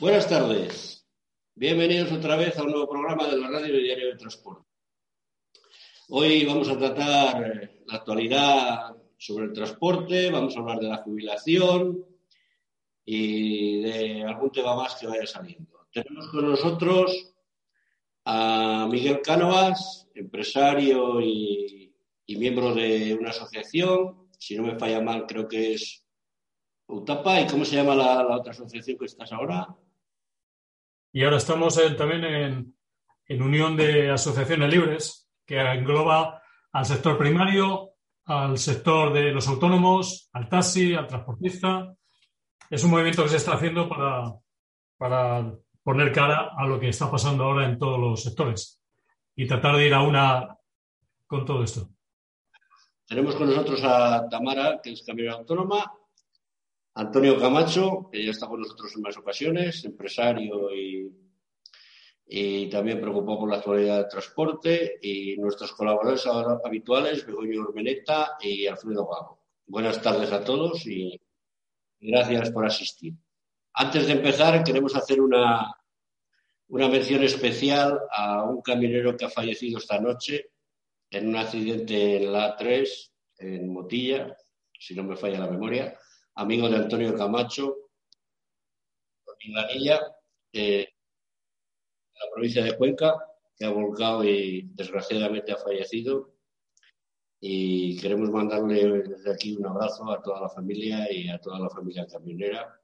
Buenas tardes. Bienvenidos otra vez a un nuevo programa de la Radio Diario de Transporte. Hoy vamos a tratar eh, la actualidad sobre el transporte, vamos a hablar de la jubilación y de algún tema más que vaya saliendo. Tenemos con nosotros a Miguel Cánovas, empresario y, miembro de una asociación, si no me falla mal, creo que es UTAPA. ¿Y cómo se llama la, otra asociación que estás ahora? Y ahora estamos también en, en Unión de Asociaciones Libres, que engloba al sector primario, al sector de los autónomos, al taxi, al transportista. Es un movimiento que se está haciendo para, para poner cara a lo que está pasando ahora en todos los sectores y tratar de ir a una con todo esto. Tenemos con nosotros a Tamara, que es camionera autónoma, Antonio Camacho, que ya está con nosotros en más ocasiones, empresario y y también preocupado por la actualidad del transporte y nuestros colaboradores habituales, Begoño Urmeneta y Alfredo Gago. Buenas tardes a todos y gracias por asistir. Antes de empezar, queremos hacer una, una mención especial a un camionero que ha fallecido esta noche en un accidente en la A3, en Motilla, si no me falla la memoria, amigo de Antonio Camacho, en Lanilla, eh, la provincia de Cuenca, que ha volcado y desgraciadamente ha fallecido. Y queremos mandarle desde aquí un abrazo a toda la familia y a toda la familia camionera.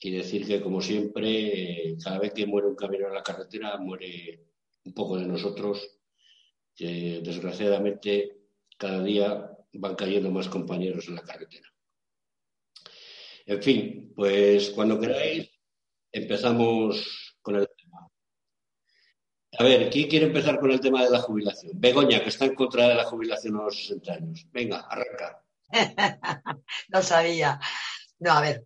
Y decir que, como siempre, cada vez que muere un camionero en la carretera, muere un poco de nosotros, que desgraciadamente cada día van cayendo más compañeros en la carretera. En fin, pues cuando queráis, empezamos a ver, ¿quién quiere empezar con el tema de la jubilación? Begoña, que está en contra de la jubilación a los 60 años. Venga, arranca. no sabía. No, a ver,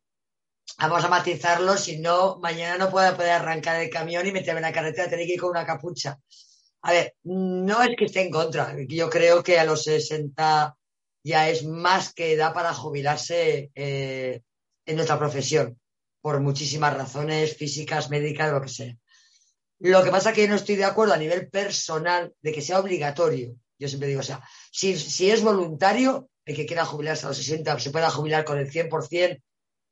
vamos a matizarlo, si no, mañana no puedo poder arrancar el camión y meterme en la carretera, tener que ir con una capucha. A ver, no es que esté en contra, yo creo que a los 60 ya es más que edad para jubilarse eh, en nuestra profesión, por muchísimas razones físicas, médicas, lo que sea. Lo que pasa es que no estoy de acuerdo a nivel personal de que sea obligatorio. Yo siempre digo, o sea, si, es voluntario, el que quiera jubilarse a los 60 se pueda jubilar con el 100%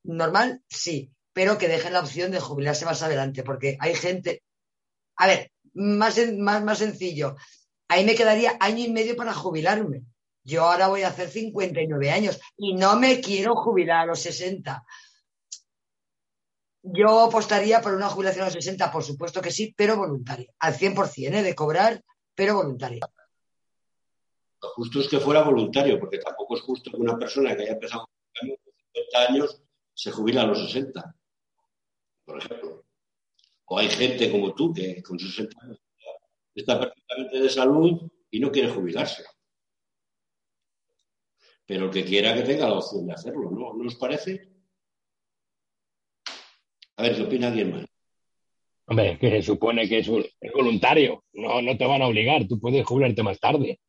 normal, sí, pero que dejen la opción de jubilarse más adelante, porque hay gente. A ver, más, más, más sencillo. Ahí me quedaría año y medio para jubilarme. Yo ahora voy a hacer 59 años y no me quiero jubilar a los 60. Yo apostaría por una jubilación a los 60, por supuesto que sí, pero voluntaria. Al 100%, ¿eh? de cobrar, pero voluntaria. Lo justo es que fuera voluntario, porque tampoco es justo que una persona que haya empezado con 50 años se jubila a los 60, por ejemplo. O hay gente como tú que con 60 años está perfectamente de salud y no quiere jubilarse. Pero el que quiera que tenga la opción de hacerlo, ¿no? ¿No os parece? A ver, ¿qué opina alguien más? Hombre, que se supone que es, voluntario, no, no te van a obligar, tú puedes jubilarte más tarde.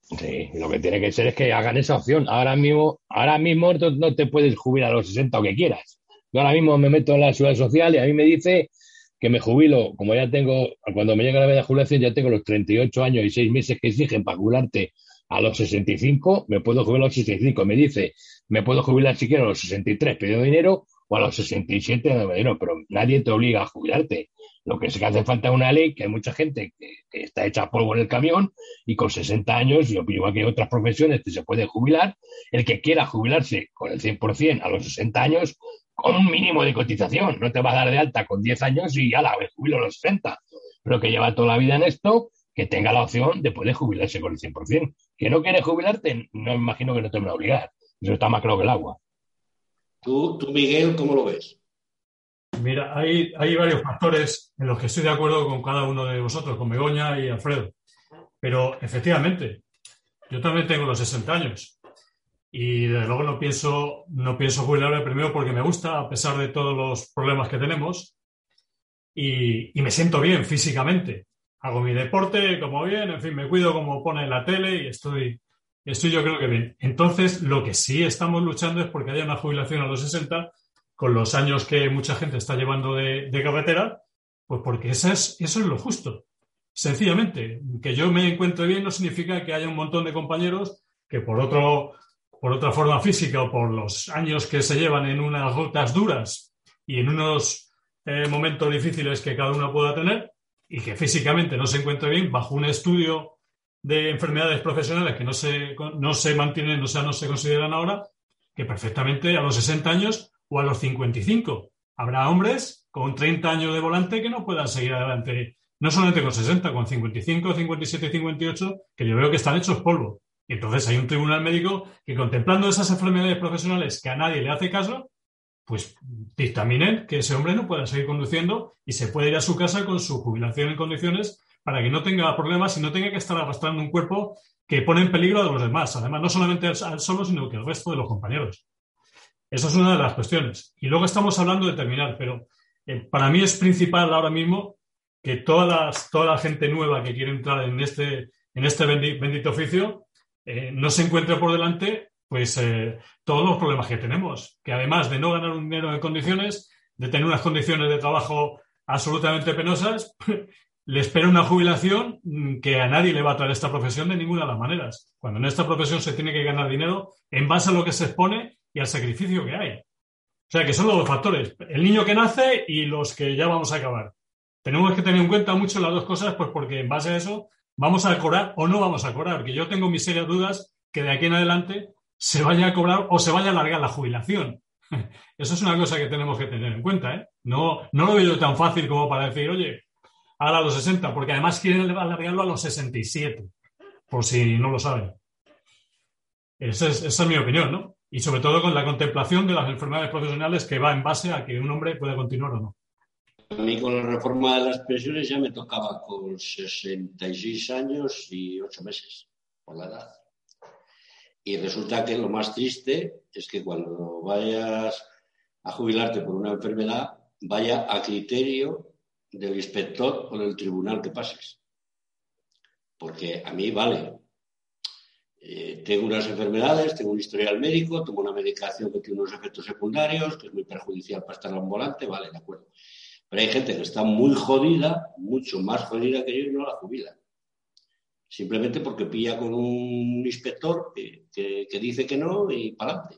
Sí, lo que tiene que ser es que hagan esa opción. Ahora mismo, ahora mismo no te puedes jubilar a los 60 o que quieras. Yo ahora mismo me meto en la seguridad social y a mí me dice que me jubilo, como ya tengo, cuando me llega la media jubilación, ya tengo los 38 años y 6 meses que exigen para jubilarte a los 65, me puedo jubilar a los 65. Me dice, me puedo jubilar si quiero a los 63, pidiendo dinero, o a los 67 de pero nadie te obliga a jubilarte. Lo que es que hace falta una ley, que hay mucha gente que, está hecha polvo en el camión y con 60 años, yo opino que hay otras profesiones que se puede jubilar, el que quiera jubilarse con el 100% a los 60 años, con un mínimo de cotización, no te va a dar de alta con 10 años y ya la jubilo a los 60, pero que lleva toda la vida en esto, que tenga la opción de poder jubilarse con el 100%. Que no quiere jubilarte, no imagino que no te va a obligar. Eso está más claro que el agua. ¿Tú, Miguel, cómo lo ves? Mira, hay, hay varios factores en los que estoy de acuerdo con cada uno de vosotros, con Begoña y Alfredo. Pero efectivamente, yo también tengo los 60 años. y desde luego no pienso, no pienso jubilarme primero porque me gusta, a pesar de todos los problemas que tenemos, y, y me siento bien físicamente. Hago mi deporte como bien, en fin, me cuido como pone la tele y estoy, estoy yo creo que bien. Entonces, lo que sí estamos luchando es porque haya una jubilación a los 60 con los años que mucha gente está llevando de, de carretera, pues porque eso es, eso es lo justo. Sencillamente, que yo me encuentre bien no significa que haya un montón de compañeros que por otro, por otra forma física o por los años que se llevan en unas rutas duras y en unos eh, momentos difíciles que cada uno pueda tener y que físicamente no se encuentre bien bajo un estudio de enfermedades profesionales que no se, no se mantienen, o sea, no se consideran ahora, que perfectamente a los 60 años o a los 55 habrá hombres con 30 años de volante que no puedan seguir adelante, no solamente con 60, con 55, 57 y 58, que yo veo que están hechos polvo. Y entonces hay un tribunal médico que contemplando esas enfermedades profesionales que a nadie le hace caso, pues dictaminen que ese hombre no pueda seguir conduciendo y se puede ir a su casa con su jubilación en condiciones para que no tenga problemas y no tenga que estar arrastrando un cuerpo que pone en peligro a los demás. Además, no solamente al solo, sino que el resto de los compañeros. Esa es una de las cuestiones. Y luego estamos hablando de terminar, pero eh, para mí es principal ahora mismo que toda la gente nueva que quiere entrar en este, en este bendito oficio eh, no se encuentre por delante pues eh, todos los problemas que tenemos, que además de no ganar un dinero en condiciones, de tener unas condiciones de trabajo absolutamente penosas, le espera una jubilación mm, que a nadie le va a traer esta profesión de ninguna de las maneras. Cuando en esta profesión se tiene que ganar dinero en base a lo que se expone y al sacrificio que hay. O sea, que son los dos factores, el niño que nace y los que ya vamos a acabar. Tenemos que tener en cuenta mucho las dos cosas, pues porque en base a eso ¿Vamos a cobrar o no vamos a cobrar? Que yo tengo mis serias dudas que de aquí en adelante se vaya a cobrar o se vaya a alargar la jubilación. Eso es una cosa que tenemos que tener en cuenta. ¿eh? No, no lo veo tan fácil como para decir, oye, ahora a los 60, porque además quieren alargarlo a los 67, por si no lo saben. Esa es, esa es mi opinión, ¿no? Y sobre todo con la contemplación de las enfermedades profesionales que va en base a que un hombre pueda continuar o no. A mí con la reforma de las pensiones ya me tocaba con 66 años y 8 meses por la edad. Y resulta que lo más triste es que cuando vayas a jubilarte por una enfermedad, vaya a criterio del inspector o del tribunal que pases. Porque a mí vale. Eh, tengo unas enfermedades, tengo un historial médico, tomo una medicación que tiene unos efectos secundarios, que es muy perjudicial para estar ambulante, vale, de acuerdo. Pero hay gente que está muy jodida, mucho más jodida que yo y no la jubila. Simplemente porque pilla con un inspector que, dice que no y para adelante.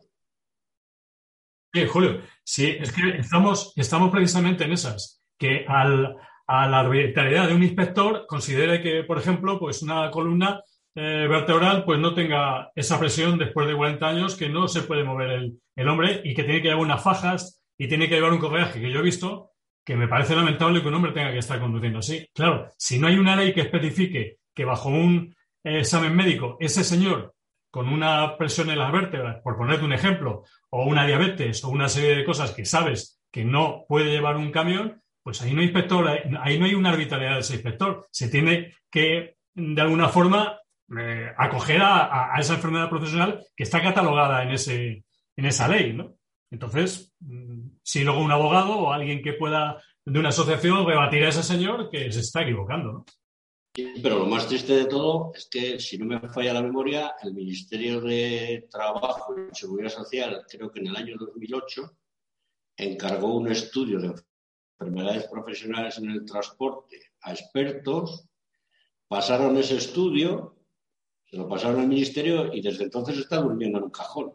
Sí, Julio, sí, es que estamos, estamos precisamente en esas, que al, a la arbitrariedad de un inspector considere que, por ejemplo, pues una columna eh, vertebral pues no tenga esa presión después de 40 años, que no se puede mover el, hombre y que tiene que llevar unas fajas y tiene que llevar un correaje que yo he visto que me parece lamentable que un hombre tenga que estar conduciendo así. Claro, si no hay una ley que especifique que bajo un examen médico ese señor con una presión en las vértebras, por ponerte un ejemplo, o una diabetes o una serie de cosas que sabes que no puede llevar un camión, pues ahí no hay inspector, ahí no hay una arbitrariedad de ese inspector. Se tiene que, de alguna forma, eh, acoger a, esa enfermedad profesional que está catalogada en, ese, en esa ley, ¿no? Entonces, mm, si luego un abogado o alguien que pueda de una asociación rebatir a ese señor que se está equivocando, ¿no? pero lo más triste de todo es que, si no me falla la memoria, el Ministerio de Trabajo y Seguridad Social, creo que en el año 2008, encargó un estudio de enfermedades profesionales en el transporte a expertos, pasaron ese estudio, se lo pasaron al Ministerio y desde entonces está durmiendo en un cajón.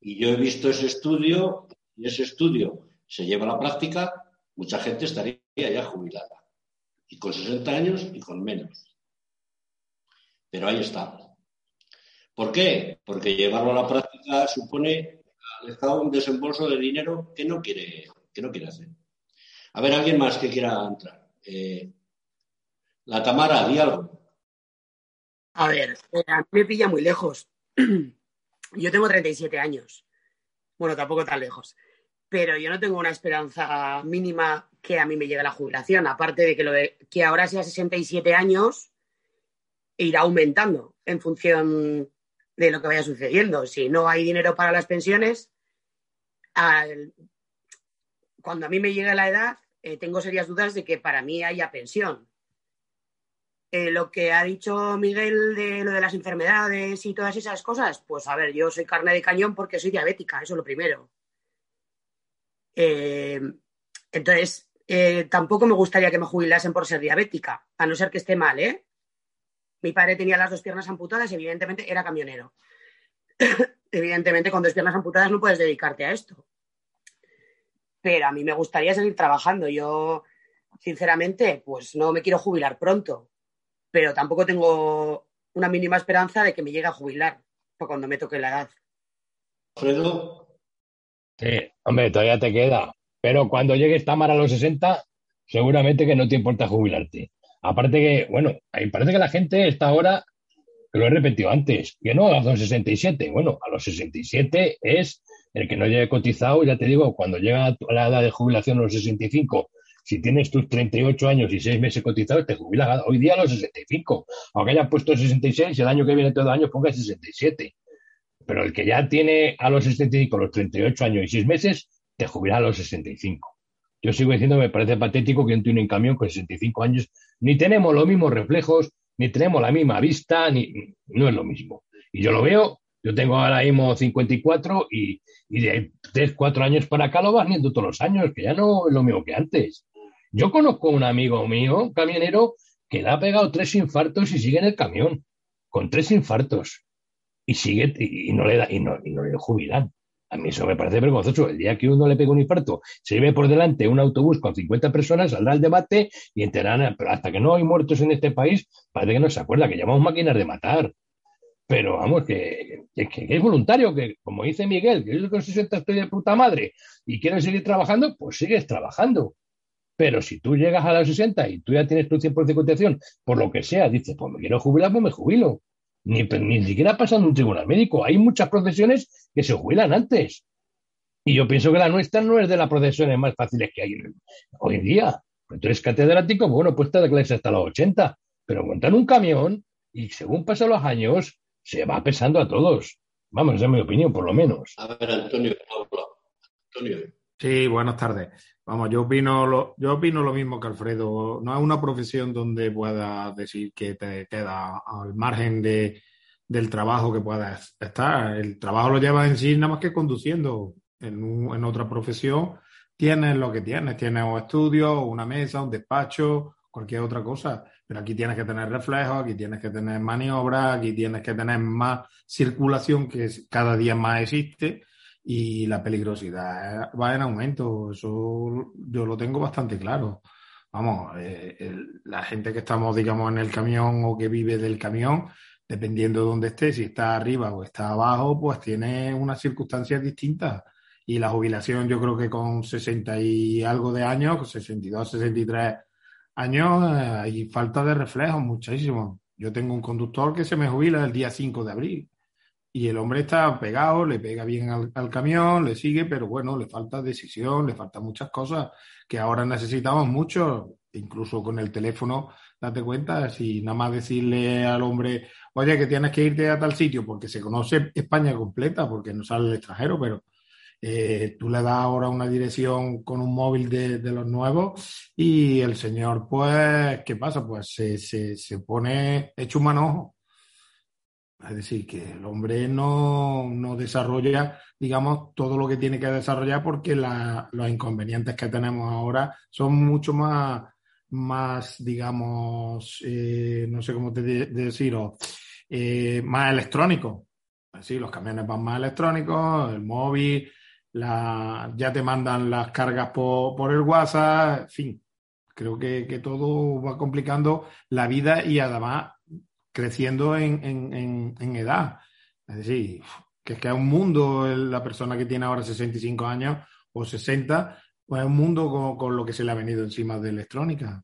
Y yo he visto ese estudio y ese estudio se lleva a la práctica, mucha gente estaría ya jubilada. Y con 60 años y con menos. Pero ahí está. ¿Por qué? Porque llevarlo a la práctica supone al Estado un desembolso de dinero que no quiere, que no quiere hacer. A ver, alguien más que quiera entrar. Eh, la Tamara, di algo. A ver, eh, a mí me pilla muy lejos. Yo tengo 37 años. Bueno, tampoco tan lejos. Pero yo no tengo una esperanza mínima que a mí me llegue la jubilación. Aparte de que lo de que ahora sea 67 años, irá aumentando en función de lo que vaya sucediendo. Si no hay dinero para las pensiones, cuando a mí me llegue la edad, eh, tengo serias dudas de que para mí haya pensión. Eh, lo que ha dicho Miguel de lo de las enfermedades y todas esas cosas, pues a ver, yo soy carne de cañón porque soy diabética, eso es lo primero. Eh, entonces, tampoco me gustaría que me jubilasen por ser diabética, a no ser que esté mal, ¿eh? Mi padre tenía las dos piernas amputadas y evidentemente era camionero. evidentemente con dos piernas amputadas no puedes dedicarte a esto. Pero a mí me gustaría seguir trabajando. Yo, sinceramente, pues no me quiero jubilar pronto, pero tampoco tengo una mínima esperanza de que me llegue a jubilar cuando me toque la edad. Alfredo. Sí, hombre, todavía te queda. Pero cuando llegues Tamara a los 60, seguramente que no te importa jubilarte. Aparte que, bueno, ahí parece que la gente está ahora, que lo he repetido antes, que no a los 67. Bueno, a los 67 es el que no llegue cotizado, ya te digo, cuando llega a la edad de jubilación a los 65, si tienes tus 38 años y 6 meses cotizados, te jubilas hoy día a los 65. Aunque haya puesto 66, el año que viene todo el año ponga 67. Pero el que ya tiene a los 65 los 38 años y 6 meses, te jubila a los 65. Yo sigo diciendo, me parece patético que tiene un camión con 65 años, ni tenemos los mismos reflejos, ni tenemos la misma vista, ni no es lo mismo. Y yo lo veo, yo tengo ahora mismo 54 y, y de 3, 4 años para acá lo vas viendo todos los años, que ya no es lo mismo que antes. Yo conozco un amigo mío, camionero, que le ha pegado tres infartos y sigue en el camión, con tres infartos. Y sigue, y, no le da, y no, y no le jubilan. A mí eso me parece vergonzoso. El día que uno le pega un infarto, se ve por delante un autobús con 50 personas, saldrá el debate y enterarán. Pero hasta que no hay muertos en este país, parece que no se acuerda que llamamos máquinas de matar. Pero vamos, que, es voluntario, que como dice Miguel, que yo con 60 estoy de puta madre y quieres seguir trabajando, pues sigues trabajando. Pero si tú llegas a los 60 y tú ya tienes tu tiempo de cotización, por lo que sea, dices, pues me quiero jubilar, pues me jubilo ni, ni siquiera en un tribunal médico. Hay muchas profesiones que se jubilan antes. Y yo pienso que la nuestra no es de las profesiones más fáciles que hay hoy en día. Pues tú catedrático, bueno, pues te clase hasta los 80, pero montan un camión y según pasan los años, se va pesando a todos. Vamos, esa es mi opinión, por lo menos. A ver, Antonio, Antonio. Sí, buenas tardes. Vamos, yo opino, lo, yo opino lo mismo que Alfredo. No es una profesión donde puedas decir que te queda al margen de, del trabajo que puedas estar. El trabajo lo llevas en sí nada más que conduciendo. En, en otra profesión tienes lo que tienes. Tienes un estudio, una mesa, un despacho, cualquier otra cosa. Pero aquí tienes que tener reflejos, aquí tienes que tener maniobras, aquí tienes que tener más circulación que cada día más existe y la peligrosidad va en aumento. Eso yo lo tengo bastante claro. Vamos, eh, la gente que estamos, digamos, en el camión o que vive del camión, dependiendo de dónde esté, si está arriba o está abajo, pues tiene unas circunstancias distintas. Y la jubilación, yo creo que con 60 y algo de años, 62, 63 años, eh, hay falta de reflejos muchísimo. Yo tengo un conductor que se me jubila el día 5 de abril y el hombre está pegado, le pega bien al, camión, le sigue, pero bueno, le falta decisión, le faltan muchas cosas que ahora necesitamos mucho, incluso con el teléfono, date cuenta, si nada más decirle al hombre, oye, que tienes que irte a tal sitio, porque se conoce España completa, porque no sale el extranjero, pero eh, tú le das ahora una dirección con un móvil de, los nuevos y el señor, pues, ¿qué pasa? Pues se, se, se pone hecho un manojo es decir, que el hombre no, desarrolla, digamos, todo lo que tiene que desarrollar porque los inconvenientes que tenemos ahora son mucho más, más digamos, eh, no sé cómo te decirlo, eh, más electrónicos. Así, los camiones van más electrónicos, el móvil, la, ya te mandan las cargas por, por el WhatsApp, en fin. Creo que, que todo va complicando la vida y además creciendo en, edad. Es decir, que es que es un mundo la persona que tiene ahora 65 años o 60, pues es un mundo con, lo que se le ha venido encima de electrónica.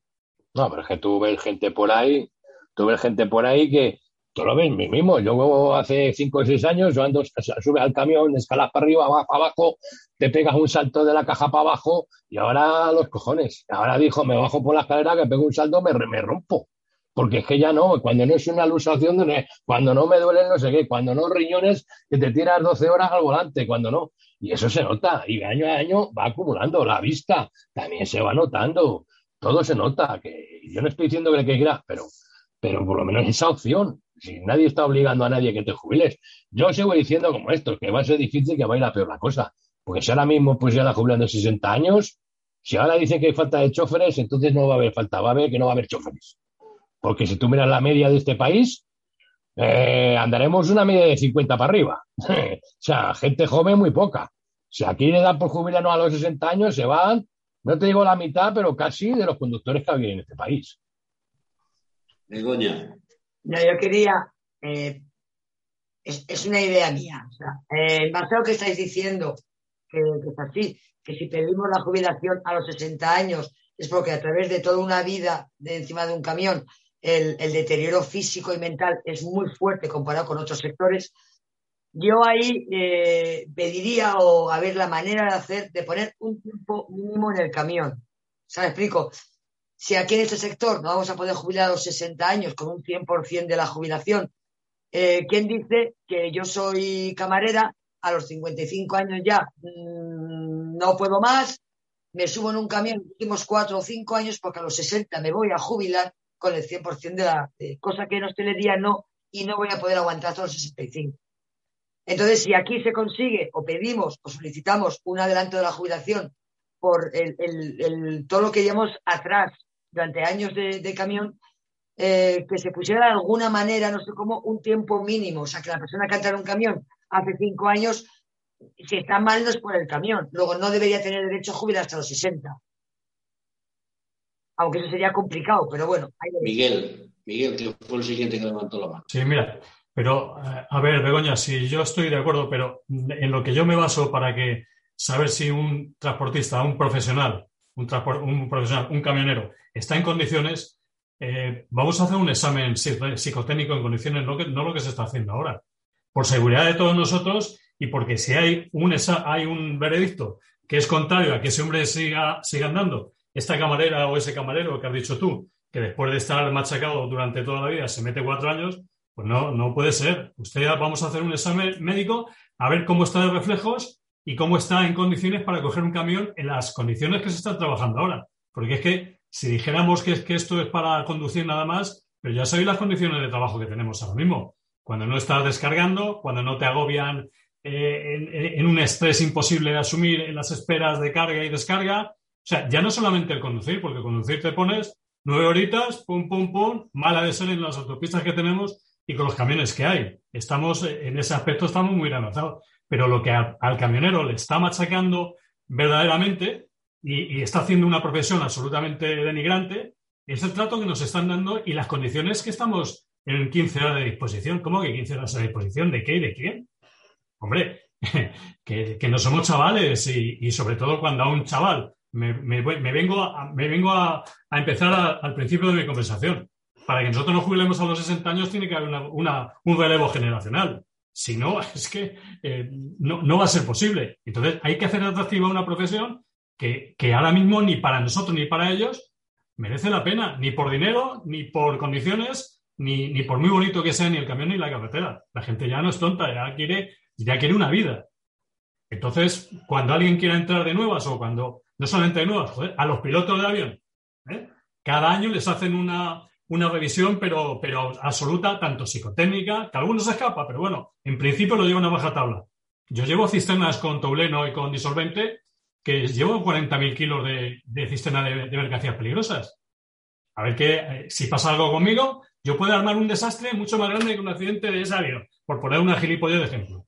No, pero es que tú ves gente por ahí, tú ves gente por ahí que tú lo ves mismo. Yo hace 5 o 6 años, yo ando, sube al camión, escalas para arriba, para abajo, te pegas un salto de la caja para abajo y ahora los cojones. Ahora dijo, me bajo por la escalera, que pego un salto, me, me rompo porque es que ya no, cuando no es una alusación, cuando no me duelen no sé qué, cuando no riñones que te tiras 12 horas al volante, cuando no. Y eso se nota, y de año a año va acumulando la vista, también se va notando, todo se nota, que yo no estoy diciendo que le quiera, pero, pero por lo menos esa opción, si nadie está obligando a nadie que te jubiles. Yo sigo diciendo como esto, que va a ser difícil que vaya a peor la cosa, porque si ahora mismo pues ya la jubilan de 60 años, si ahora dicen que hay falta de choferes, entonces no va a haber falta, va a haber que no va a haber choferes. Porque si tú miras la media de este país, eh, andaremos una media de 50 para arriba. o sea, gente joven muy poca. Si aquí le dan por jubilarnos a los 60 años, se van, no te digo la mitad, pero casi de los conductores que había en este país. Begoña. No, yo quería, eh, es, una idea mía. O sea, eh, en base a lo que estáis diciendo, que, es así, que si pedimos la jubilación a los 60 años es porque a través de toda una vida de encima de un camión el, deterioro físico y mental es muy fuerte comparado con otros sectores, yo ahí eh, pediría o a ver la manera de hacer, de poner un tiempo mínimo en el camión. ¿Se explico? Si aquí en este sector no vamos a poder jubilar a los 60 años con un 100% de la jubilación, eh, ¿quién dice que yo soy camarera a los 55 años ya mm, no puedo más, me subo en un camión los últimos cuatro o cinco años porque a los 60 me voy a jubilar con el 100% de la cosa que en hostelería no y no voy a poder aguantar hasta los 65. Entonces, si aquí se consigue o pedimos o solicitamos un adelanto de la jubilación por todo lo que llevamos atrás durante años de, camión, eh, que se pusiera de alguna manera, no sé cómo, un tiempo mínimo. O sea, que la persona que entra en un camión hace cinco años, si está mal no es por el camión. Luego no debería tener derecho a jubilar hasta los 60 aunque eso sería complicado, pero bueno. Miguel, Miguel, que fue el siguiente que levantó la mano. Sí, mira, pero eh, a ver, Begoña, si yo estoy de acuerdo, pero en lo que yo me baso para que saber si un transportista, un profesional, un, un profesional, un camionero está en condiciones, eh, vamos a hacer un examen psicotécnico en condiciones, no, no lo que se está haciendo ahora. Por seguridad de todos nosotros y porque si hay un, hay un veredicto que es contrario a que ese hombre siga, siga andando esta camarera o ese camarero que has dicho tú, que después de estar machacado durante toda la vida se mete cuatro años, pues no, no puede ser. Usted vamos a hacer un examen médico a ver cómo está de reflejos y cómo está en condiciones para coger un camión en las condiciones que se están trabajando ahora. Porque es que si dijéramos que, que esto es para conducir nada más, pero ya sabéis las condiciones de trabajo que tenemos ahora mismo. Cuando no estás descargando, cuando no te agobian eh, en, un estrés imposible de asumir en las esperas de carga y descarga, o sea, ya no solamente el conducir, porque conducir te pones nueve horitas, pum, pum, pum, mala de ser en las autopistas que tenemos y con los camiones que hay. Estamos, en ese aspecto estamos muy avanzados. Pero lo que al camionero le está machacando verdaderamente y, está haciendo una profesión absolutamente denigrante es el trato que nos están dando y las condiciones que estamos en 15 horas de disposición. ¿Cómo que 15 horas de disposición? ¿De qué y de quién? Hombre, que, no somos chavales y, y, sobre todo cuando a un chaval me, vengo, a, me vengo a, empezar al principio de mi conversación. Para que nosotros nos jubilemos a los 60 años tiene que haber un relevo generacional. Si no, es que eh, no, va a ser posible. Entonces hay que hacer atractiva una profesión que, ahora mismo ni para nosotros ni para ellos merece la pena, ni por dinero, ni por condiciones, ni, ni por muy bonito que sea ni el camión ni la carretera. La gente ya no es tonta, ya quiere, ya quiere una vida. Entonces, cuando alguien quiera entrar de nuevas o cuando no solamente de nuevas, a los pilotos de avión. ¿eh? Cada año les hacen una, revisión, pero, pero absoluta, tanto psicotécnica, que algunos se escapa, pero bueno, en principio lo llevan a baja tabla. Yo llevo cisternas con tobleno y con disolvente que llevo 40.000 kilos de, de cisterna de, mercancías peligrosas. A ver que eh, si pasa algo conmigo, yo puedo armar un desastre mucho más grande que un accidente de ese avión, por poner una gilipollez de ejemplo.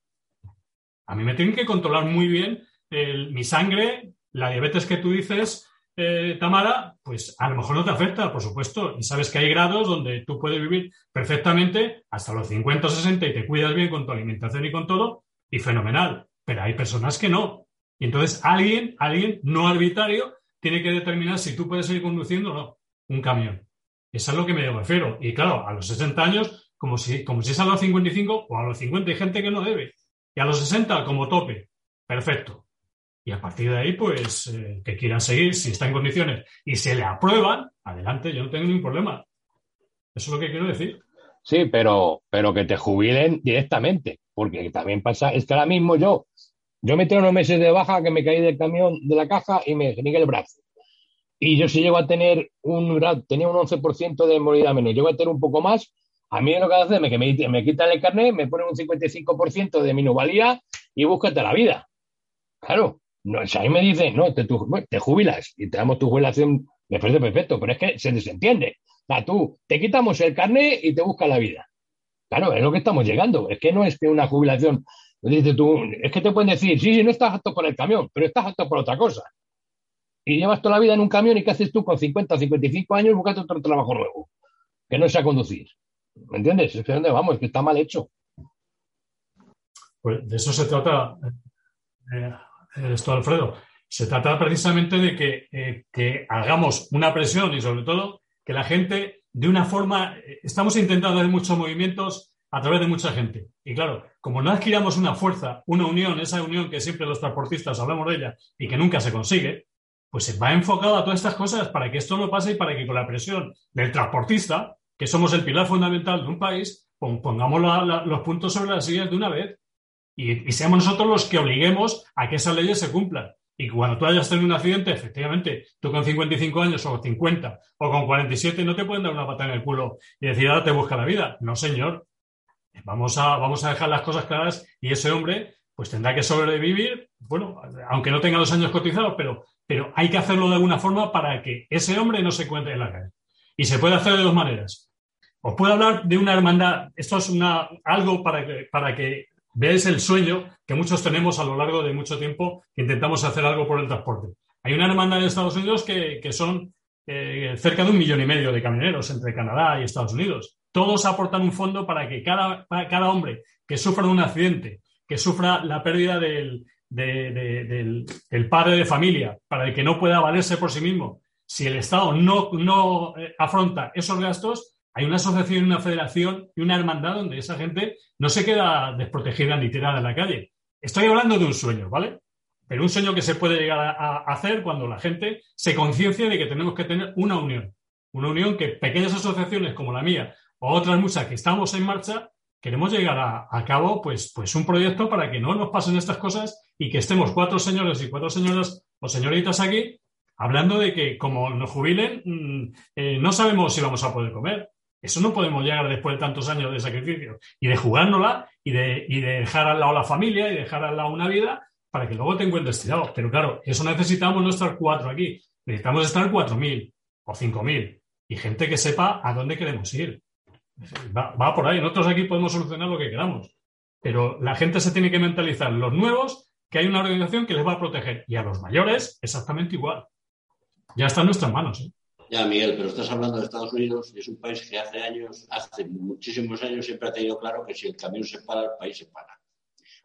A mí me tienen que controlar muy bien mi sangre, la diabetes que tú dices, eh, Tamara, pues a lo mejor no te afecta, por supuesto. Y sabes que hay grados donde tú puedes vivir perfectamente hasta los 50 o 60 y te cuidas bien con tu alimentación y con todo, y fenomenal. Pero hay personas que no. Y entonces alguien, alguien no arbitrario, tiene que determinar si tú puedes seguir conduciendo o no un camión. Eso es lo que me refiero. Y claro, a los 60 años, como si, como si es a los 55 o a los 50 hay gente que no debe. Y a los 60 como tope. Perfecto. Y a partir de ahí, pues, eh, que quieran seguir, si está en condiciones y se le aprueban, adelante, yo no tengo ningún problema. Eso es lo que quiero decir. Sí, pero, pero que te jubilen directamente, porque también pasa, es que ahora mismo yo, yo me tengo unos meses de baja que me caí del camión de la caja y me geniqué el brazo. Y yo si llego a tener un tenía un 11% de movilidad menos, llego a tener un poco más, a mí lo que hace es que me, me quitan el carnet, me ponen un 55% de minusvalía y búscate la vida. Claro, no, si a mí me dicen, no, te, te jubilas y te damos tu jubilación, me parece perfecto, pero es que se desentiende. O sea, tú te quitamos el carnet y te buscas la vida. Claro, es lo que estamos llegando. Es que no es que una jubilación, dices tú, es que te pueden decir, sí, sí, no estás apto por el camión, pero estás apto por otra cosa. Y llevas toda la vida en un camión y ¿qué haces tú con 50 o 55 años buscando otro trabajo nuevo? Que no sea conducir. ¿Me entiendes? Es que dónde vamos, es que está mal hecho. Pues de eso se trata eh, esto, Alfredo. Se trata precisamente de que, eh, que hagamos una presión y sobre todo que la gente, de una forma, eh, estamos intentando hacer muchos movimientos a través de mucha gente. Y claro, como no adquiramos una fuerza, una unión, esa unión que siempre los transportistas hablamos de ella y que nunca se consigue, pues se va enfocado a todas estas cosas para que esto no pase y para que con la presión del transportista, que somos el pilar fundamental de un país, pongamos los puntos sobre las sillas de una vez y, y seamos nosotros los que obliguemos a que esas leyes se cumplan. Y cuando tú hayas tenido un accidente, efectivamente, tú con 55 años o 50 o con 47 no te pueden dar una pata en el culo y decir, ahora te busca la vida. No, señor. Vamos a, vamos a dejar las cosas claras y ese hombre pues tendrá que sobrevivir, bueno, aunque no tenga los años cotizados, pero, pero hay que hacerlo de alguna forma para que ese hombre no se encuentre en la calle. Y se puede hacer de dos maneras. Os puedo hablar de una hermandad, esto es una, algo para que, para que Ves el sueño que muchos tenemos a lo largo de mucho tiempo que intentamos hacer algo por el transporte. Hay una hermandad en Estados Unidos que, son eh, cerca de un millón y medio de camioneros entre Canadá y Estados Unidos. Todos aportan un fondo para que cada, cada hombre que sufra un accidente, que sufra la pérdida del, del, padre de familia, para el que no pueda valerse por sí mismo, si el Estado no, no eh, afronta esos gastos, hay una asociación, una federación y una hermandad donde esa gente no se queda desprotegida ni tirada en la calle. Estoy hablando de un sueño, ¿vale? Pero un sueño que se puede llegar a, hacer cuando la gente se conciencia de que tenemos que tener una unión. Una unión que pequeñas asociaciones como la mía o otras muchas que estamos en marcha, queremos llegar a, cabo pues, pues un proyecto para que no nos pasen estas cosas y que estemos cuatro señores y cuatro señoras o señoritas aquí hablando de que como nos jubilen, mm, eh, no sabemos si vamos a poder comer. Eso no podemos llegar después de tantos años de sacrificio y de jugárnosla y de, y de dejar al lado la familia y dejar al lado una vida para que luego te encuentres tirado. Pero claro, eso necesitamos no estar cuatro aquí. Necesitamos estar cuatro mil o cinco mil y gente que sepa a dónde queremos ir. Va, por ahí. Nosotros aquí podemos solucionar lo que queramos. Pero la gente se tiene que mentalizar, los nuevos, que hay una organización que les va a proteger. Y a los mayores, exactamente igual. Ya está en nuestras manos. ¿eh? Ya, Miguel, pero estás hablando de Estados Unidos y es un país que hace años, hace muchísimos años, siempre ha tenido claro que si el camión se para, el país se para.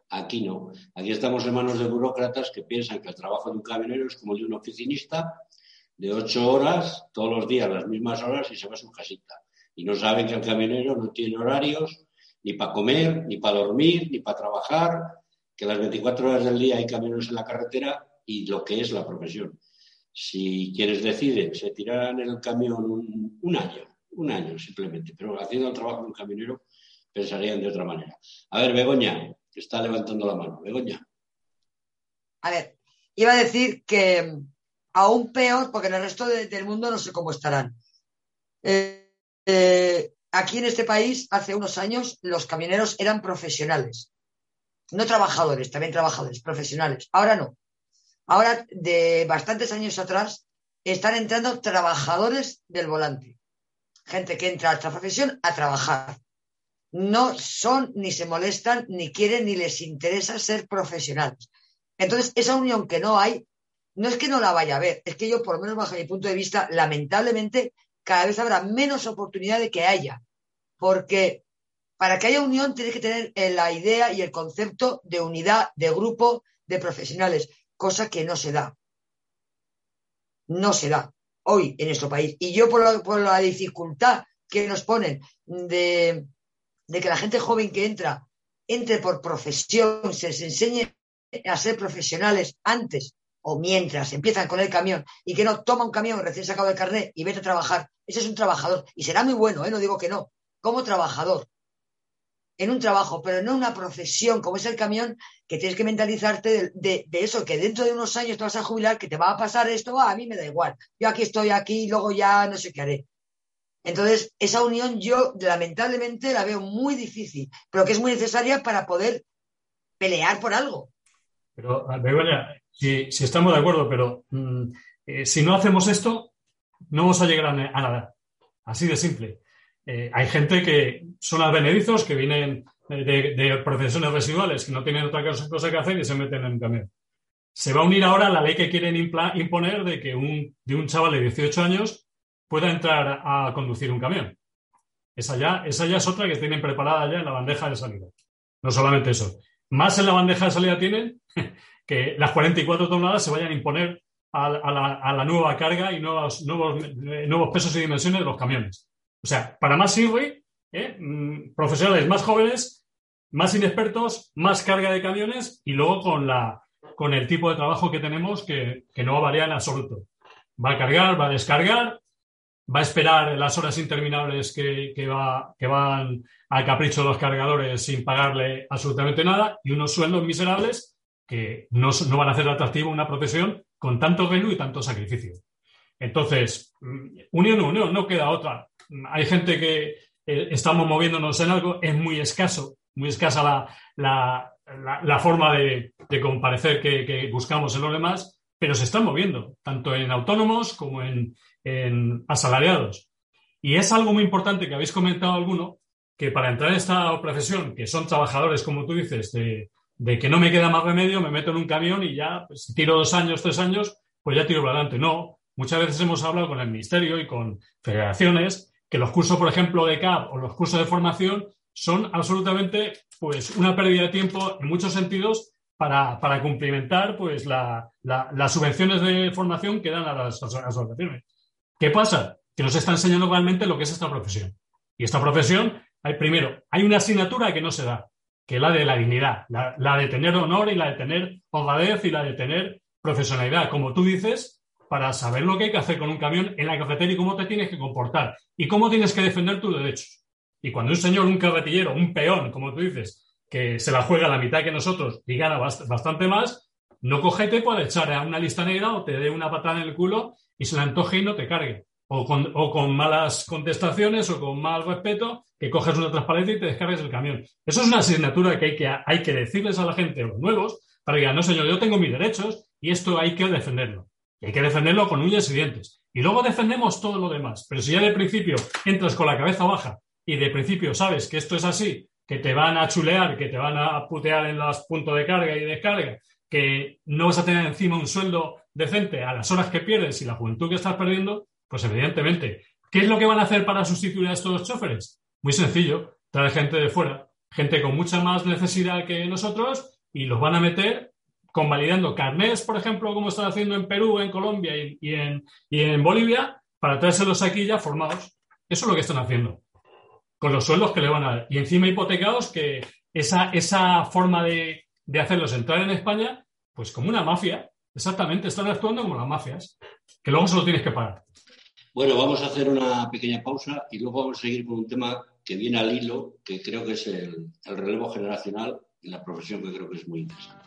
Aquí no. Aquí estamos en manos de burócratas que piensan que el trabajo de un camionero es como el de un oficinista, de ocho horas, todos los días, las mismas horas, y se va a su casita. Y no saben que el camionero no tiene horarios ni para comer, ni para dormir, ni para trabajar, que las 24 horas del día hay camioneros en la carretera y lo que es la profesión. Si quienes deciden se tirarán el camión un, año, un año simplemente, pero haciendo el trabajo de un camionero pensarían de otra manera. A ver, Begoña, que está levantando la mano. Begoña. A ver, iba a decir que aún peor, porque en el resto del mundo no sé cómo estarán. Eh, eh, aquí en este país, hace unos años, los camioneros eran profesionales. No trabajadores, también trabajadores, profesionales. Ahora no. Ahora, de bastantes años atrás, están entrando trabajadores del volante. Gente que entra a esta profesión a trabajar. No son, ni se molestan, ni quieren, ni les interesa ser profesionales. Entonces, esa unión que no hay, no es que no la vaya a ver, es que yo, por lo menos bajo mi punto de vista, lamentablemente, cada vez habrá menos oportunidad de que haya. Porque para que haya unión tienes que tener la idea y el concepto de unidad, de grupo, de profesionales cosa que no se da. No se da hoy en nuestro país. Y yo por la, dificultad que nos ponen de, que la gente joven que entra entre por profesión, se les enseñe a ser profesionales antes o mientras empiezan con el camión y que no toma un camión recién sacado del carnet y vete a trabajar, ese es un trabajador y será muy bueno, ¿eh? no digo que no, como trabajador en un trabajo, pero no una profesión como es el camión, que tienes que mentalizarte de, eso, que dentro de unos años te vas a jubilar, que te va a pasar esto, a mí me da igual. Yo aquí estoy aquí y luego ya no sé qué haré. Entonces, esa unión yo lamentablemente la veo muy difícil, pero que es muy necesaria para poder pelear por algo. Pero, Begoña, si, si estamos de acuerdo, pero mm, eh, si no hacemos esto, no vamos a llegar a, nada. Así de simple. Eh, hay gente que son advenedizos, que vienen de, profesiones residuales, que no tienen otra cosa, que hacer y se meten en un camión. Se va a unir ahora la ley que quieren imponer de que un, de un chaval de 18 años pueda entrar a conducir un camión. Esa ya, esa ya es otra que tienen preparada ya en la bandeja de salida. No solamente eso. Más en la bandeja de salida tienen que las 44 toneladas se vayan a imponer a, la, nueva carga y nuevos, nuevos, pesos y dimensiones de los camiones. O sea, para más sirve, ¿eh? mm, profesionales más jóvenes, más inexpertos, más carga de camiones y luego con, la, con el tipo de trabajo que tenemos que, que no va a en absoluto. Va a cargar, va a descargar, va a esperar las horas interminables que, que, va, que van al capricho de los cargadores sin pagarle absolutamente nada y unos sueldos miserables que no, van a hacer atractivo una profesión con tanto velo y tanto sacrificio. Entonces, mm, unión, unión, no queda otra hay gente que eh, estamos moviéndonos en algo, es muy escaso, muy escasa la, forma de, comparecer que, buscamos en los demás, pero se están moviendo, tanto en autónomos como en, asalariados. Y es algo muy importante que habéis comentado alguno, que para entrar en esta profesión, que son trabajadores, como tú dices, de, de que no me queda más remedio, me meto en un camión y ya, pues, tiro dos años, tres años, pues ya tiro para adelante. No, muchas veces hemos hablado con el Ministerio y con federaciones que los cursos, por ejemplo, de CAP o los cursos de formación son absolutamente pues, una pérdida de tiempo en muchos sentidos para, para cumplimentar pues, las subvenciones de formación que dan a las asociaciones. ¿Qué pasa? Que nos está enseñando realmente lo que es esta profesión. Y esta profesión, hay, primero, hay una asignatura que no se da, que la de la dignidad, la, de tener honor y la de tener honradez y la de tener profesionalidad. Como tú dices, para saber lo que hay que hacer con un camión en la cafetería y cómo te tienes que comportar y cómo tienes que defender tus derechos. Y cuando un señor, un carretillero, un peón, como tú dices, que se la juega a la mitad que nosotros y gana bastante más, no cogete puede echar a una lista negra o te dé una patada en el culo y se la antoje y no te cargue. O con, o con malas contestaciones o con mal respeto, que coges una transparencia y te descargues el camión. Eso es una asignatura que hay que, hay que decirles a la gente, a los nuevos, para que digan, no señor, yo tengo mis derechos y esto hay que defenderlo. Y hay que defenderlo con uñas y dientes. Y luego defendemos todo lo demás. Pero si ya de principio entras con la cabeza baja y de principio sabes que esto es así, que te van a chulear, que te van a putear en los puntos de carga y descarga, que no vas a tener encima un sueldo decente a las horas que pierdes y la juventud que estás perdiendo, pues evidentemente, ¿qué es lo que van a hacer para sustituir a estos choferes? Muy sencillo, traer gente de fuera, gente con mucha más necesidad que nosotros y los van a meter convalidando carnés, por ejemplo, como están haciendo en Perú, en Colombia y, en, Bolivia, para traérselos aquí ya formados. Eso es lo que están haciendo, con los sueldos que le van a dar. Y encima hipotecados que esa, esa forma de, hacerlos entrar en España, pues como una mafia. Exactamente, están actuando como las mafias, que luego se lo tienes que pagar. Bueno, vamos a hacer una pequeña pausa y luego vamos a seguir con un tema que viene al hilo, que creo que es el, el relevo generacional y la profesión que creo que es muy interesante.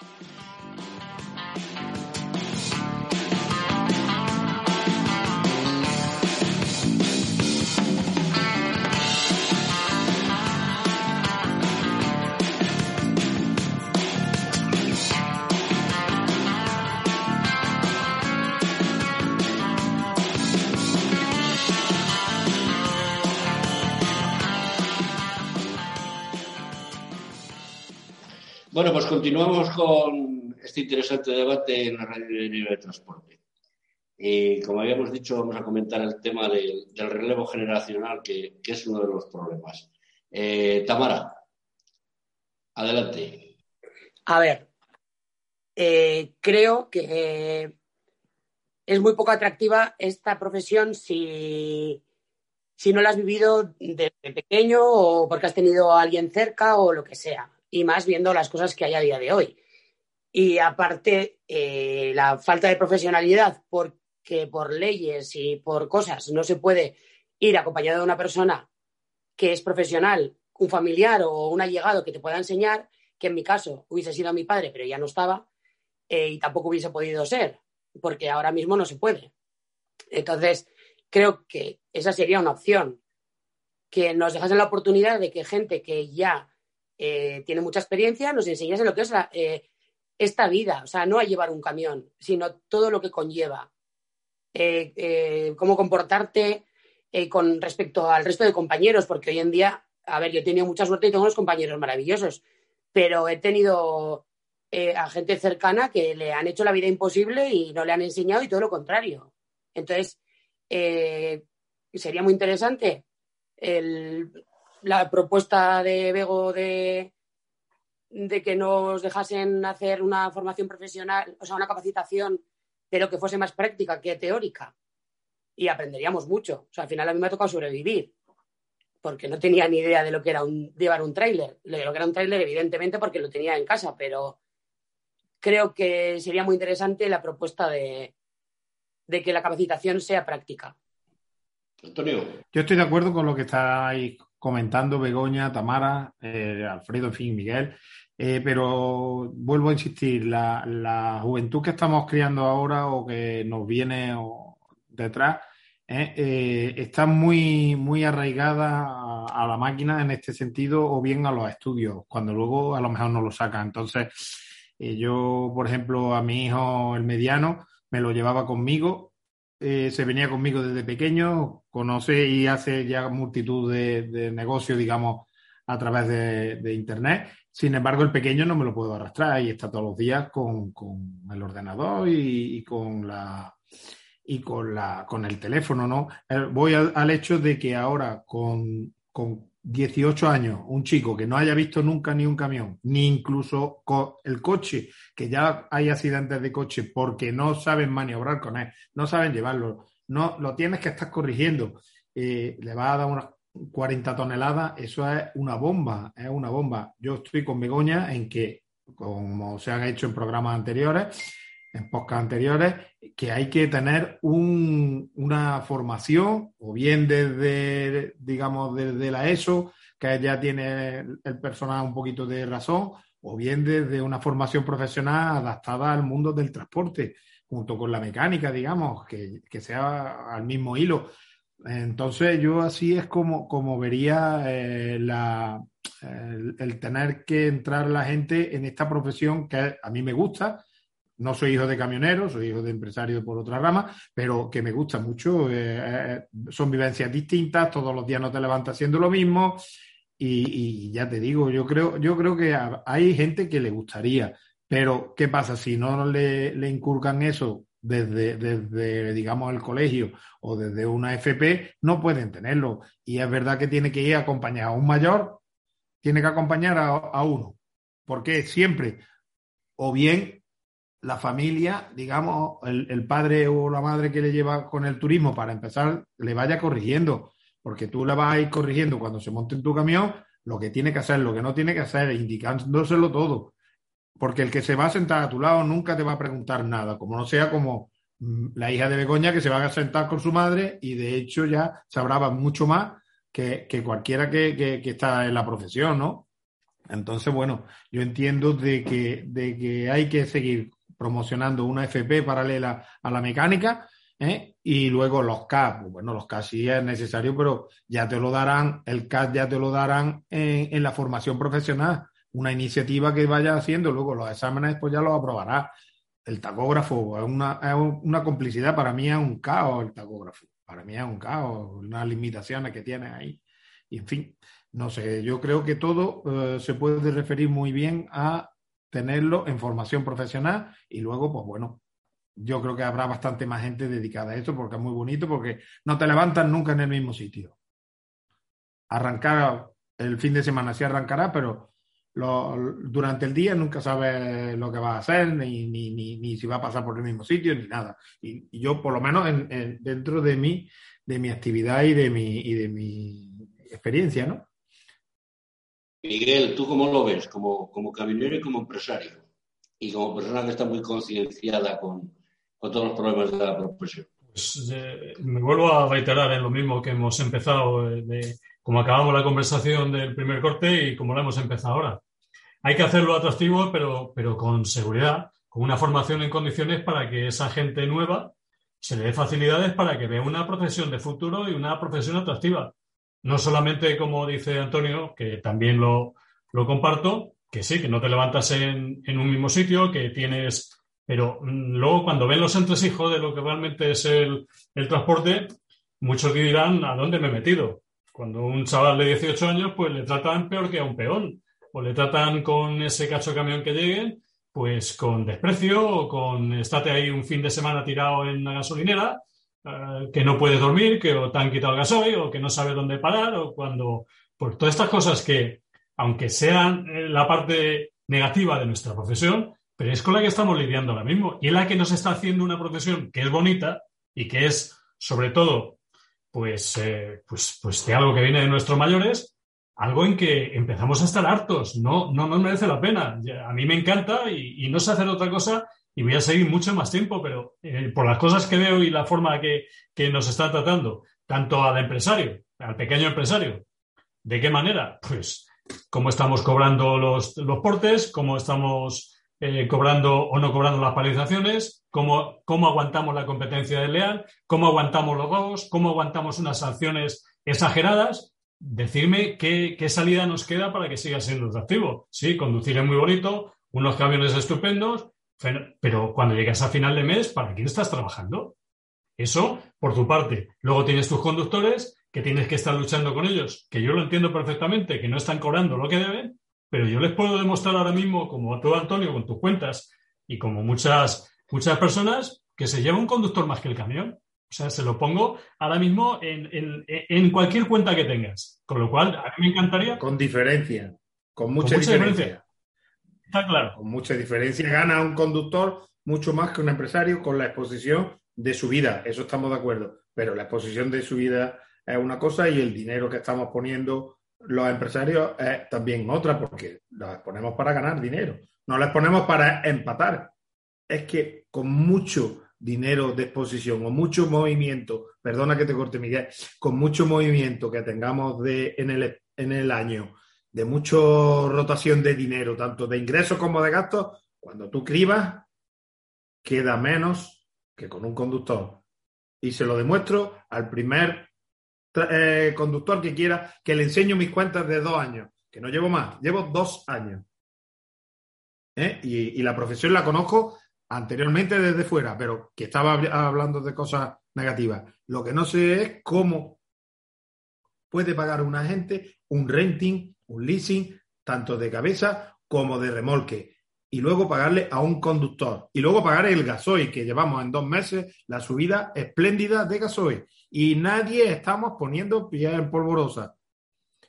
Bueno, pues continuamos con este interesante debate en la radio de transporte. Y como habíamos dicho, vamos a comentar el tema del, relevo generacional, que, es uno de los problemas. Eh, Tamara, adelante. A ver, eh, creo que es muy poco atractiva esta profesión si, si no la has vivido desde pequeño o porque has tenido a alguien cerca o lo que sea y más viendo las cosas que hay a día de hoy. Y aparte, eh, la falta de profesionalidad, porque por leyes y por cosas no se puede ir acompañado de una persona que es profesional, un familiar o un allegado que te pueda enseñar, que en mi caso hubiese sido mi padre, pero ya no estaba, eh, y tampoco hubiese podido ser, porque ahora mismo no se puede. Entonces, creo que esa sería una opción, que nos dejasen la oportunidad de que gente que ya eh, tiene mucha experiencia nos enseñase lo que es eh, esta vida, o sea, no a llevar un camión, sino todo lo que conlleva, cómo comportarte con respecto al resto de compañeros, porque hoy en día, a ver, yo he tenido mucha suerte y tengo unos compañeros maravillosos, pero he tenido eh, a gente cercana que le han hecho la vida imposible y no le han enseñado y todo lo contrario. Entonces, eh, sería muy interesante la propuesta de Bego de, de que nos dejasen hacer una formación profesional, o sea, una capacitación, pero que fuese más práctica que teórica. Y aprenderíamos mucho. O sea, al final a mí me ha tocado sobrevivir porque no tenía ni idea de lo que era un, llevar un tráiler. Lo que era un tráiler, evidentemente, porque lo tenía en casa, pero creo que sería muy interesante la propuesta de, que la capacitación sea práctica. Antonio. Yo estoy de acuerdo con lo que estáis comentando Begoña, Tamara, eh, Alfredo, en fin, Miguel. Eh, pero vuelvo a insistir, la, juventud que estamos criando ahora o que nos viene detrás eh, está muy, muy arraigada a, la máquina en este sentido o bien a los estudios, cuando luego a lo mejor no lo saca. Entonces, yo, por ejemplo, a mi hijo, el mediano, me lo llevaba conmigo, eh, se venía conmigo desde pequeño, conoce y hace ya multitud de, negocios, digamos, a través de, Internet. Sin embargo, el pequeño no me lo puedo arrastrar y está todos los días con, el ordenador y, con la y con la con el teléfono, ¿no? Eh, voy al, hecho de que ahora con, con 18 años, un chico que no haya visto nunca ni un camión, ni incluso el coche, que ya hay accidentes de coche porque no saben maniobrar con él, no saben llevarlo, no lo tienes que estar corrigiendo, eh, le va a dar unas 40 toneladas, eso es una bomba, es una bomba. Yo estoy con Begoña en que, como se han hecho en programas anteriores, en podcast anteriores, que hay que tener una formación, o bien desde, digamos, desde la ESO, que ya tiene el personal un poquito de razón, o bien desde una formación profesional adaptada al mundo del transporte, junto con la mecánica, digamos, que, sea al mismo hilo. Entonces yo así es como, como vería eh, la, el, tener que entrar la gente en esta profesión que a mí me gusta, no soy hijo de camionero, soy hijo de empresario por otra rama, pero que me gusta mucho. Eh, eh, son vivencias distintas, todos los días no te levantas haciendo lo mismo. Y, ya te digo, yo creo, yo creo que hay gente que le gustaría, pero ¿qué pasa si no le, inculcan eso desde, desde, digamos, el colegio o desde una FP? No pueden tenerlo. Y es verdad que tiene que ir acompañado a un mayor, tiene que acompañar a, a uno, porque siempre, o bien la familia, digamos, el, padre o la madre que le lleva con el turismo para empezar, le vaya corrigiendo, porque tú le vas a ir corrigiendo cuando se monte en tu camión lo que tiene que hacer, lo que no tiene que hacer, indicándoselo todo. Porque el que se va a sentar a tu lado nunca te va a preguntar nada, como no sea como mm, la hija de Begoña que se va a sentar con su madre y de hecho ya sabrá mucho más que, cualquiera que, que, está en la profesión, ¿no? Entonces, bueno, yo entiendo de que, de que hay que seguir promocionando una FP paralela a la mecánica, ¿eh? y luego los CAP, pues bueno, los CAP sí es necesario, pero ya te lo darán, el CAP ya te lo darán en, la formación profesional, una iniciativa que vaya haciendo, luego los exámenes pues ya los aprobará. El tacógrafo es una, es una complicidad, para mí es un caos el tacógrafo, para mí es un caos, unas limitaciones que tiene ahí. Y en fin, no sé, yo creo que todo eh, se puede referir muy bien a tenerlo en formación profesional y luego, pues bueno, yo creo que habrá bastante más gente dedicada a esto porque es muy bonito, porque no te levantan nunca en el mismo sitio. Arrancar el fin de semana sí arrancará, pero durante el día nunca sabes lo que va a hacer, ni, ni, ni, si va a pasar por el mismo sitio, ni nada. Y, yo, por lo menos, dentro de mí, de mi actividad y de mi, y de mi experiencia, ¿no? Miguel, ¿tú cómo lo ves como, como camionero y como empresario? y como persona que está muy concienciada con, con todos los problemas de la profesión. Pues, eh, me vuelvo a reiterar en lo mismo que hemos empezado, eh, de, como acabamos la conversación del primer corte y como la hemos empezado ahora. Hay que hacerlo atractivo, pero, pero con seguridad, con una formación en condiciones para que esa gente nueva se le dé facilidades para que vea una profesión de futuro y una profesión atractiva. No solamente, como dice Antonio, que también lo, lo comparto, que sí, que no te levantas en, en un mismo sitio, que tienes pero mm, luego cuando ven los entresijos de lo que realmente es el, el, transporte, muchos dirán a dónde me he metido. Cuando un chaval de 18 años, pues le tratan peor que a un peón, o le tratan con ese cacho camión que lleguen, pues con desprecio, o con estate ahí un fin de semana tirado en la gasolinera, uh, que no puedes dormir, que o te han quitado el gasoil, o que no sabes dónde parar, o cuando. Por todas estas cosas que, aunque sean eh, la parte negativa de nuestra profesión, pero es con la que estamos lidiando ahora mismo y es la que nos está haciendo una profesión que es bonita y que es, sobre todo, pues, eh, pues, pues de algo que viene de nuestros mayores, algo en que empezamos a estar hartos, no, no nos merece la pena. A mí me encanta y, y no sé hacer otra cosa y voy a seguir mucho más tiempo, pero eh, por las cosas que veo y la forma que, que nos está tratando, tanto al empresario, al pequeño empresario, ¿de qué manera? Pues cómo estamos cobrando los, los portes, cómo estamos eh, cobrando o no cobrando las paralizaciones, cómo, cómo aguantamos la competencia desleal, cómo aguantamos los robos, cómo aguantamos unas sanciones exageradas. Decirme qué, qué salida nos queda para que siga siendo atractivo. Sí, conducir es muy bonito, unos camiones estupendos, pero cuando llegas a final de mes, ¿para quién estás trabajando? Eso, por tu parte. Luego tienes tus conductores, que tienes que estar luchando con ellos, que yo lo entiendo perfectamente, que no están cobrando lo que deben, pero yo les puedo demostrar ahora mismo, como tú, Antonio, con tus cuentas y como muchas, muchas personas, que se lleva un conductor más que el camión. O sea, se lo pongo ahora mismo en, en, en cualquier cuenta que tengas. Con lo cual, a mí me encantaría. Con diferencia. Con mucha, con mucha diferencia. diferencia. Está claro. Con mucha diferencia. Gana un conductor mucho más que un empresario con la exposición de su vida. Eso estamos de acuerdo. Pero la exposición de su vida es una cosa y el dinero que estamos poniendo los empresarios es también otra, porque los ponemos para ganar dinero, no les ponemos para empatar. Es que con mucho dinero de exposición o mucho movimiento, perdona que te corte Miguel, con mucho movimiento que tengamos de, en, el, en el año, de mucha rotación de dinero, tanto de ingresos como de gastos, cuando tú cribas, queda menos que con un conductor. Y se lo demuestro al primer eh, conductor que quiera que le enseño mis cuentas de dos años, que no llevo más, llevo dos años. ¿Eh? Y, y, la profesión la conozco anteriormente desde fuera, pero que estaba hablando de cosas negativas. Lo que no sé es cómo puede pagar un agente un renting, un leasing, tanto de cabeza como de remolque. Y luego pagarle a un conductor. Y luego pagar el gasoil, que llevamos en dos meses la subida espléndida de gasoil y nadie estamos poniendo pies en polvorosa.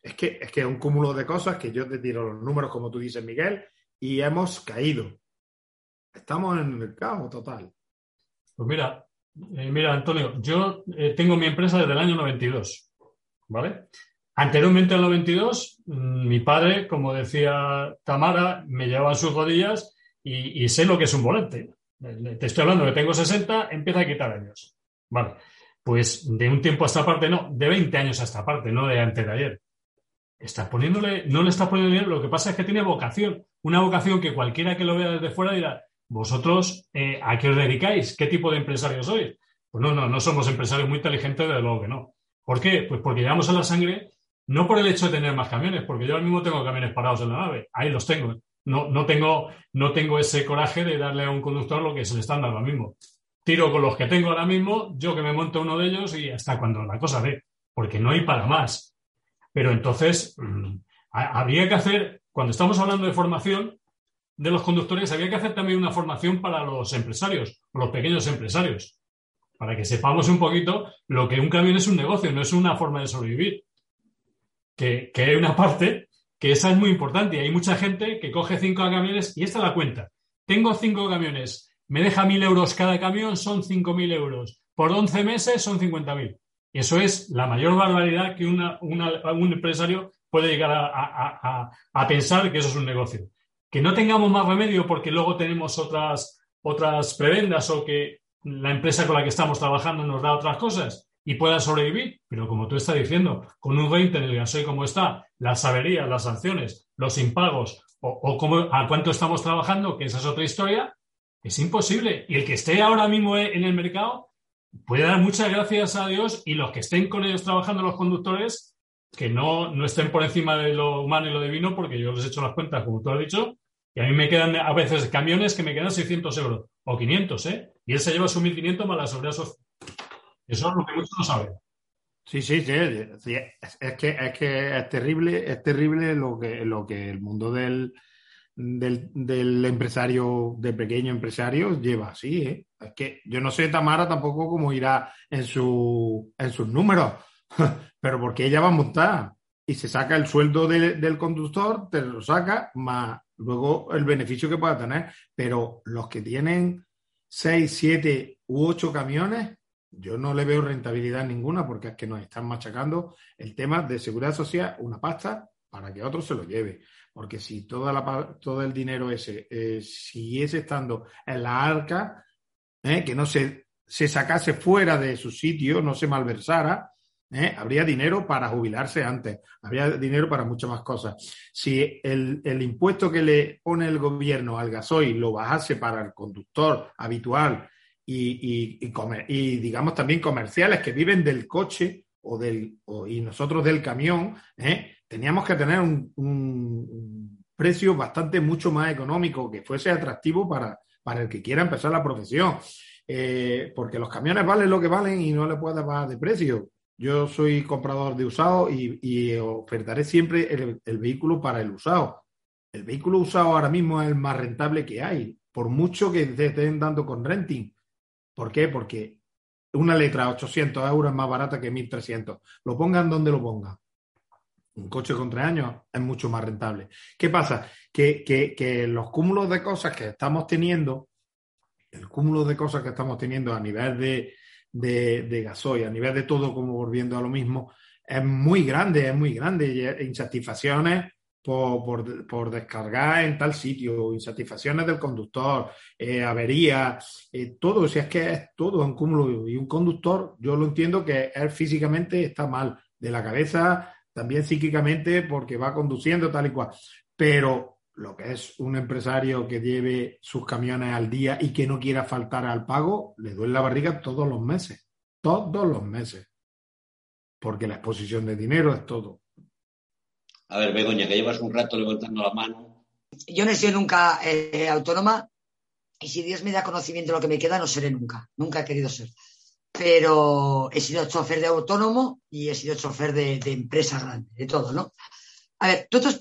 Es que, es que un cúmulo de cosas que yo te tiro los números, como tú dices, Miguel, y hemos caído. Estamos en el caos total. Pues mira, eh, mira, Antonio, yo eh, tengo mi empresa desde el año 92, ¿vale? Anteriormente al 92, mmm, mi padre, como decía Tamara, me llevaba en sus rodillas y, sé lo que es un volante. Te estoy hablando que tengo 60, empieza a quitar años. Vale pues de un tiempo a esta parte, no, de 20 años a esta parte, no de antes de ayer. Está poniéndole, no le está poniendo dinero, lo que pasa es que tiene vocación, una vocación que cualquiera que lo vea desde fuera dirá, vosotros, eh, ¿a qué os dedicáis? ¿Qué tipo de empresarios sois? Pues no, no, no somos empresarios muy inteligentes, desde luego que no. ¿Por qué? Pues porque llevamos a la sangre, no por el hecho de tener más camiones, porque yo ahora mismo tengo camiones parados en la nave, ahí los tengo. No, no, tengo, no tengo ese coraje de darle a un conductor lo que se le está dando ahora mismo tiro con los que tengo ahora mismo, yo que me monto uno de ellos y hasta cuando la cosa ve, porque no hay para más. Pero entonces, mmm, habría que hacer, cuando estamos hablando de formación de los conductores, habría que hacer también una formación para los empresarios, los pequeños empresarios, para que sepamos un poquito lo que un camión es un negocio, no es una forma de sobrevivir. Que, que hay una parte que esa es muy importante y hay mucha gente que coge cinco camiones y esta la cuenta. Tengo cinco camiones me deja mil euros cada camión, son cinco mil euros. Por 11 meses son 50.000. Y eso es la mayor barbaridad que una, un empresario puede llegar a, a, a, a, pensar que eso es un negocio. que no tengamos más remedio porque luego tenemos otras, otras prebendas o que la empresa con la que estamos trabajando nos da otras cosas y pueda sobrevivir. Pero como tú estás diciendo, con un 20 en el gasoil como está, las averías, las sanciones, los impagos o, cómo, a cuánto estamos trabajando, que esa es otra historia, es imposible. Y el que esté ahora mismo en el mercado puede dar muchas gracias a Dios y los que estén con ellos trabajando, los conductores, que no, no estén por encima de lo humano y lo divino, porque yo les he hecho las cuentas, como tú has dicho, y a mí me quedan a veces camiones que me quedan 600 euros o 500, ¿eh? Y él se lleva su 1.500 más la seguridad. Eso es lo que muchos no saben. Sí, sí, sí. Es que, es que es terrible, es terrible lo que, lo que el mundo del, del, empresario, de pequeño empresario, lleva así. ¿eh? Es que yo no sé Tamara tampoco cómo irá en, su, en sus números, pero porque ella va a montar y se saca el sueldo del conductor, te lo saca, más luego el beneficio que pueda tener. Pero los que tienen seis, siete u ocho camiones, yo no le veo rentabilidad ninguna porque es que nos están machacando el tema de seguridad social, una pasta para que otro se lo lleve. Porque si toda la, todo el dinero ese eh, siguiese estando en la arca, eh, que no se, se sacase fuera de su sitio, no se malversara, ¿eh? habría dinero para jubilarse antes, habría dinero para muchas más cosas. Si el, el, impuesto que le pone el gobierno al gasoil lo bajase para el conductor habitual y, y, y, digamos también comerciales que viven del coche o del, y nosotros del camión, ¿eh? teníamos que tener un, un, precio bastante mucho más económico que fuese atractivo para, para el que quiera empezar la profesión. Eh, porque los camiones valen lo que valen y no le puedes bajar de precio. Yo soy comprador de usado y, ofertaré siempre el, vehículo para el usado. El vehículo usado ahora mismo es el más rentable que hay, por mucho que te estén dando con renting. ¿Por qué? Porque una letra a 800 euros es más barata que 1300. Lo pongan donde lo pongan. Un coche con tres años es mucho más rentable. ¿Qué pasa? Que, que los cúmulos de cosas que estamos teniendo, el cúmulo de cosas que estamos teniendo a nivel de, de, de gasoil, a nivel de todo, como volviendo a lo mismo, es muy grande, es muy grande. Insatisfacciones por, por, descargar en tal sitio, insatisfacciones del conductor, eh, averías, eh, todo, si es que es todo un cúmulo. Y un conductor, yo lo entiendo que él físicamente está mal de la cabeza, también psíquicamente porque va conduciendo tal y cual. Pero lo que es un empresario que lleve sus camiones al día y que no quiera faltar al pago, le duele la barriga todos los meses, todos los meses, porque la exposición de dinero es todo. A ver, Begoña, que llevas un rato levantando la mano. Yo no he sido nunca eh, autónoma y si Dios me da conocimiento de lo que me queda, no seré nunca, nunca he querido ser. Pero he sido chofer de autónomo y he sido chofer de, de empresa grande, de todo, ¿no? A ver, todos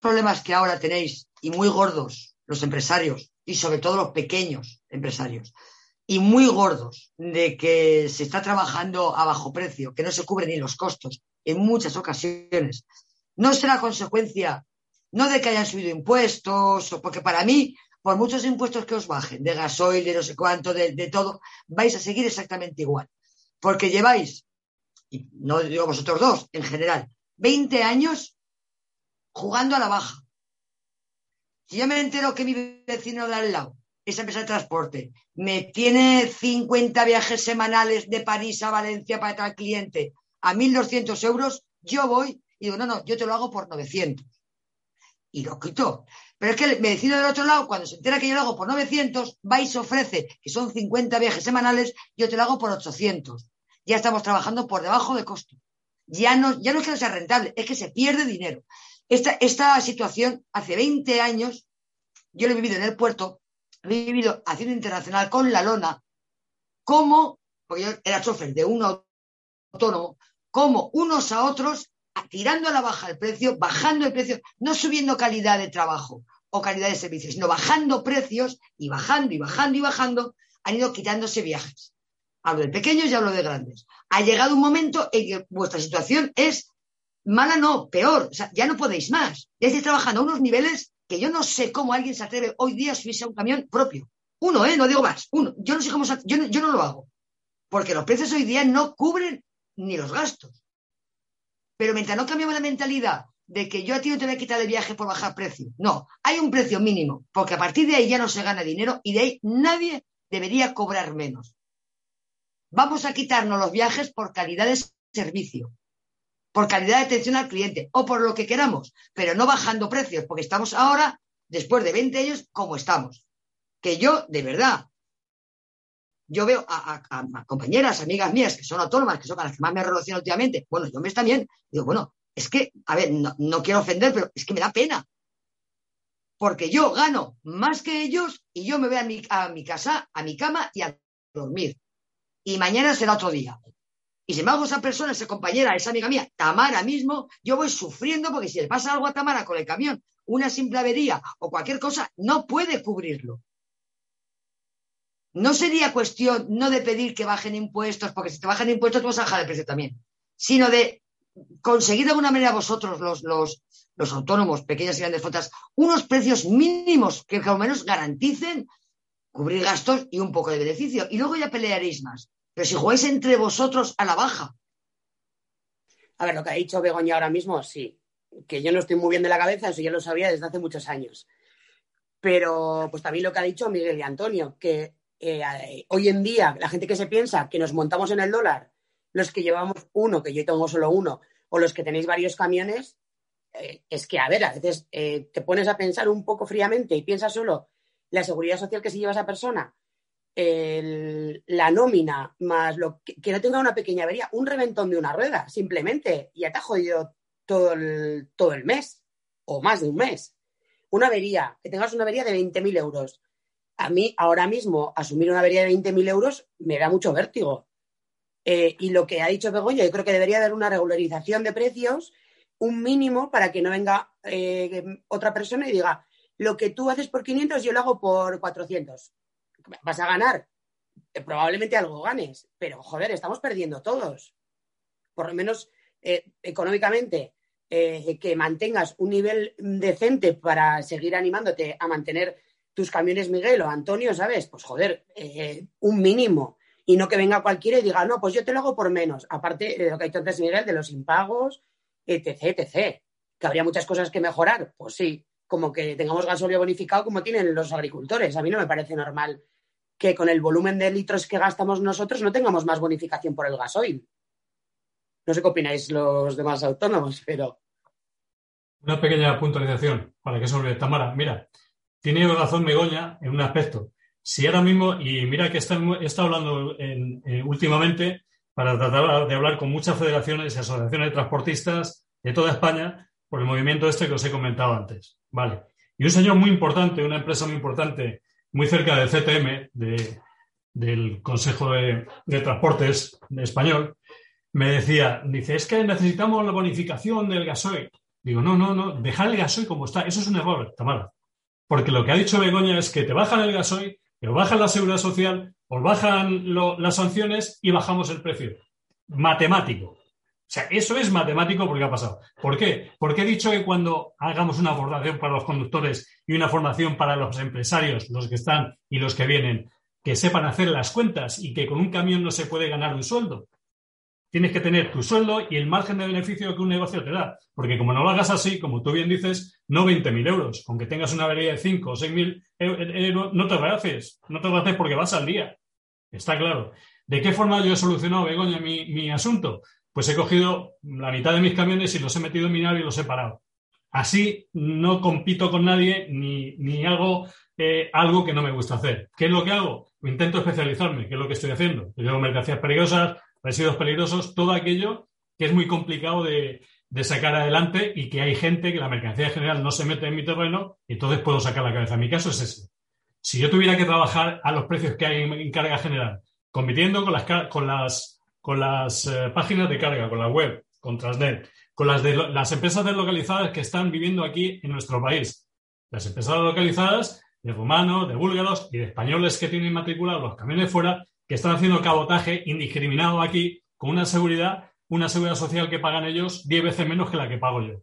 problemas que ahora tenéis y muy gordos los empresarios y sobre todo los pequeños empresarios y muy gordos de que se está trabajando a bajo precio, que no se cubren ni los costos en muchas ocasiones, no será consecuencia no de que hayan subido impuestos, o porque para mí, por muchos impuestos que os bajen, de gasoil, de no sé cuánto, de, todo, vais a seguir exactamente igual. Porque lleváis, y no digo vosotros dos, en general, 20 años jugando a la baja. Si yo me entero que mi vecino de al lado, esa empresa de transporte, me tiene 50 viajes semanales de París a Valencia para tal cliente a 1.200 euros, yo voy y digo, no, no, yo te lo hago por 900. Y lo quito. Pero es que el vecino del otro lado, cuando se entera que yo lo hago por 900, va y se ofrece, que son 50 viajes semanales, yo te lo hago por 800. Ya estamos trabajando por debajo de costo. Ya no, ya no es que no sea rentable, es que se pierde dinero. Esta, situación, hace 20 años, yo lo he vivido en el puerto, he vivido haciendo internacional con la lona, como, porque yo era chofer de un autónomo, como unos a otros, tirando a la baja el precio, bajando el precio, no subiendo calidad de trabajo o calidad de servicios, sino bajando precios y bajando y bajando y bajando, han ido quitándose viajes. Hablo de pequeños y hablo de grandes. Ha llegado un momento en que vuestra situación es Mala no, peor. O sea, ya no podéis más. Ya estáis trabajando a unos niveles que yo no sé cómo alguien se atreve hoy día a subirse a un camión propio. Uno, ¿eh? No digo más. Uno. Yo no sé cómo... Yo no, yo no lo hago. Porque los precios hoy día no cubren ni los gastos. Pero mientras no cambiamos la mentalidad de que yo a ti no te voy a quitar el viaje por bajar precio. No, hay un precio mínimo, porque a partir de ahí ya no se gana dinero y de ahí nadie debería cobrar menos. Vamos a quitarnos los viajes por calidad de servicio, por calidad de atención al cliente o por lo que queramos, pero no bajando precios, porque estamos ahora, después de 20 años, como estamos. Que yo, de verdad, yo veo a, compañeras, amigas mías que son autónomas, que son las que más me relaciono últimamente, bueno, yo me también, digo, bueno, es que, a ver, no, quiero ofender, pero es que me da pena. Porque yo gano más que ellos y yo me voy a mi, a mi casa, a mi cama y a dormir. Y mañana será otro día. Y si me hago esa persona, esa compañera, esa amiga mía, Tamara mismo, yo voy sufriendo porque si le pasa algo a Tamara con el camión, una simple avería o cualquier cosa, no puede cubrirlo. No sería cuestión no de pedir que bajen impuestos, porque si te bajan impuestos tú vas a bajar el precio también, sino de conseguir de alguna manera vosotros, los, los, autónomos, pequeñas y grandes flotas, unos precios mínimos que al menos garanticen cubrir gastos y un poco de beneficio. Y luego ya pelearéis más. Pero si jugáis entre vosotros a la baja. A ver, lo que ha dicho Begoña ahora mismo, sí. Que yo no estoy muy bien de la cabeza, eso ya lo sabía desde hace muchos años. Pero pues también lo que ha dicho Miguel y Antonio, que eh, hoy en día la gente que se piensa que nos montamos en el dólar los que llevamos uno, que yo tengo solo uno, o los que tenéis varios camiones, eh, es que, a ver, a veces eh, te pones a pensar un poco fríamente y piensas solo la seguridad social que se lleva esa persona, la nómina, más lo que, no tenga una pequeña avería, un reventón de una rueda, simplemente, y ya te ha jodido todo el, todo el mes, o más de un mes. Una avería, que tengas una avería de 20.000 euros. A mí, ahora mismo, asumir una avería de 20.000 euros me da mucho vértigo. Eh, y lo que ha dicho Begoña, yo creo que debería haber una regularización de precios, un mínimo para que no venga eh, otra persona y diga, lo que tú haces por 500 yo lo hago por 400. Vas a ganar, eh, probablemente algo ganes, pero joder, estamos perdiendo todos. Por lo menos económicamente, que mantengas un nivel decente para seguir animándote a mantener tus camiones Miguel o Antonio, ¿sabes? Pues joder, un mínimo y no que venga cualquiera y diga, no, pues yo te lo hago por menos. Aparte de lo que ha dicho antes Miguel, de los impagos, etc., etc. Que habría muchas cosas que mejorar, pues sí, como que tengamos gasolio bonificado como tienen los agricultores. A mí no me parece normal que con el volumen de litros que gastamos nosotros no tengamos más bonificación por el gasoil. No sé qué opináis los demás autónomos, pero. Una pequeña puntualización para que olvide. Tamara, mira, tiene razón Begoña en un aspecto. Si ahora mismo, y mira que he estado hablando eh, últimamente para tratar de hablar con muchas federaciones y asociaciones de transportistas de toda España por el movimiento este que os he comentado antes. Vale. Y un señor muy importante, una empresa muy importante, muy cerca del CTM, del Consejo de, Transportes español, me decía, dice, es que necesitamos la bonificación del gasoil. Digo, no, no, no, dejar el gasoil como está. Eso es un error, Tamara. Porque lo que ha dicho Begoña es que te bajan el gasoil pero bajan la seguridad social, os bajan las sanciones y bajamos el precio. Matemático. O sea, eso es matemático porque ha pasado. ¿Por qué? Porque he dicho que cuando hagamos una formación para los conductores y una formación para los empresarios, los que están y los que vienen, que sepan hacer las cuentas y que con un camión no se puede ganar un sueldo. Tienes que tener tu sueldo y el margen de beneficio que un negocio te da. Porque como no lo hagas así, como tú bien dices, no 20.000 euros. Aunque tengas una avería de 5 o 6.000 euros, no te haces. No te haces porque vas al día. Está claro. ¿De qué forma yo he solucionado, Begoña, mi, asunto? Pues he cogido la mitad de mis camiones y los he metido en mi nave y los he parado. Así no compito con nadie ni, hago eh, algo que no me gusta hacer. ¿Qué es lo que hago? Intento especializarme, ¿qué es lo que estoy haciendo. Yo hago mercancías peligrosas, residuos peligrosos, todo aquello que es muy complicado de, sacar adelante y que hay gente que la mercancía en general no se mete en mi terreno y entonces puedo sacar la cabeza. Mi caso es ese. Si yo tuviera que trabajar a los precios que hay en, carga general, compitiendo con las, con las, con las eh, páginas de carga, con la web, con Transnet, con las, de, las empresas deslocalizadas que están viviendo aquí en nuestro país, las empresas localizadas de rumanos, de búlgaros y de españoles que tienen matriculados los camiones fuera, que están haciendo cabotaje indiscriminado aquí con una seguridad, una seguridad social que pagan ellos diez veces menos que la que pago yo.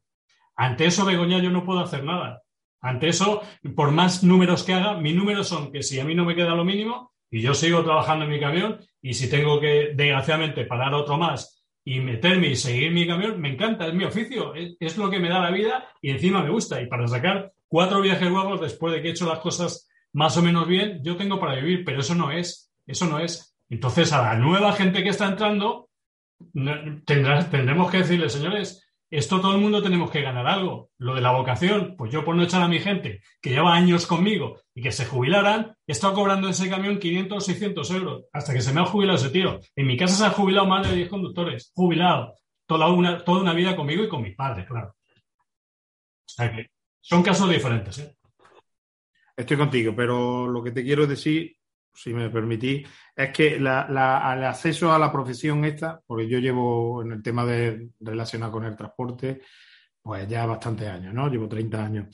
Ante eso, Begoña, yo no puedo hacer nada. Ante eso, por más números que haga, mis números son que si a mí no me queda lo mínimo y yo sigo trabajando en mi camión y si tengo que, desgraciadamente, parar otro más y meterme y seguir mi camión, me encanta, es mi oficio, es, lo que me da la vida y encima me gusta. Y para sacar cuatro viajes guapos después de que he hecho las cosas más o menos bien, yo tengo para vivir, pero eso no es, eso no es. Entonces a la nueva gente que está entrando, tendremos que decirle, señores, esto todo el mundo tenemos que ganar algo. Lo de la vocación, pues yo por no echar a mi gente que lleva años conmigo y que se jubilaran, he estado cobrando ese camión 500 o 600 euros hasta que se me ha jubilado ese tío. En mi casa se han jubilado más de 10 conductores, jubilado, toda una, toda una vida conmigo y con mi padre, claro. O sea que son casos diferentes. ¿eh? Estoy contigo, pero lo que te quiero decir si me permitís, es que el acceso a la profesión esta, porque yo llevo en el tema de relacionado con el transporte, pues ya bastantes años, ¿no? Llevo 30 años,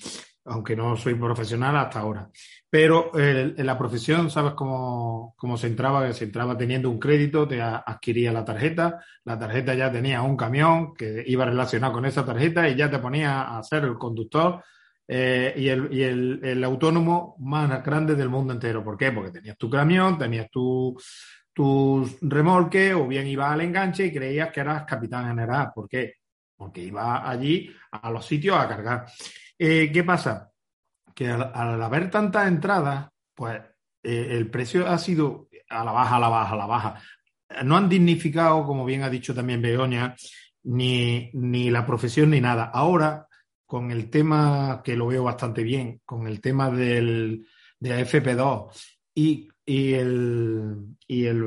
aunque no soy profesional hasta ahora. Pero en la profesión, ¿sabes cómo, cómo se entraba? Se entraba teniendo un crédito, te adquiría la tarjeta, la tarjeta ya tenía un camión que iba relacionado con esa tarjeta y ya te ponía a ser el conductor eh, y, el, el, autónomo más grande del mundo entero. ¿Por qué? Porque tenías tu camión, tenías tu, tu remolque o bien ibas al enganche y creías que eras capitán general. ¿Por qué? Porque ibas allí a los sitios a cargar. Eh, ¿Qué pasa? Que al, al, haber tantas entradas, pues eh, el precio ha sido a la baja, a la baja, a la baja. No han dignificado, como bien ha dicho también Begoña, ni, ni la profesión ni nada. Ahora con el tema, que lo veo bastante bien, con el tema del, de FP2 y, y, el, y el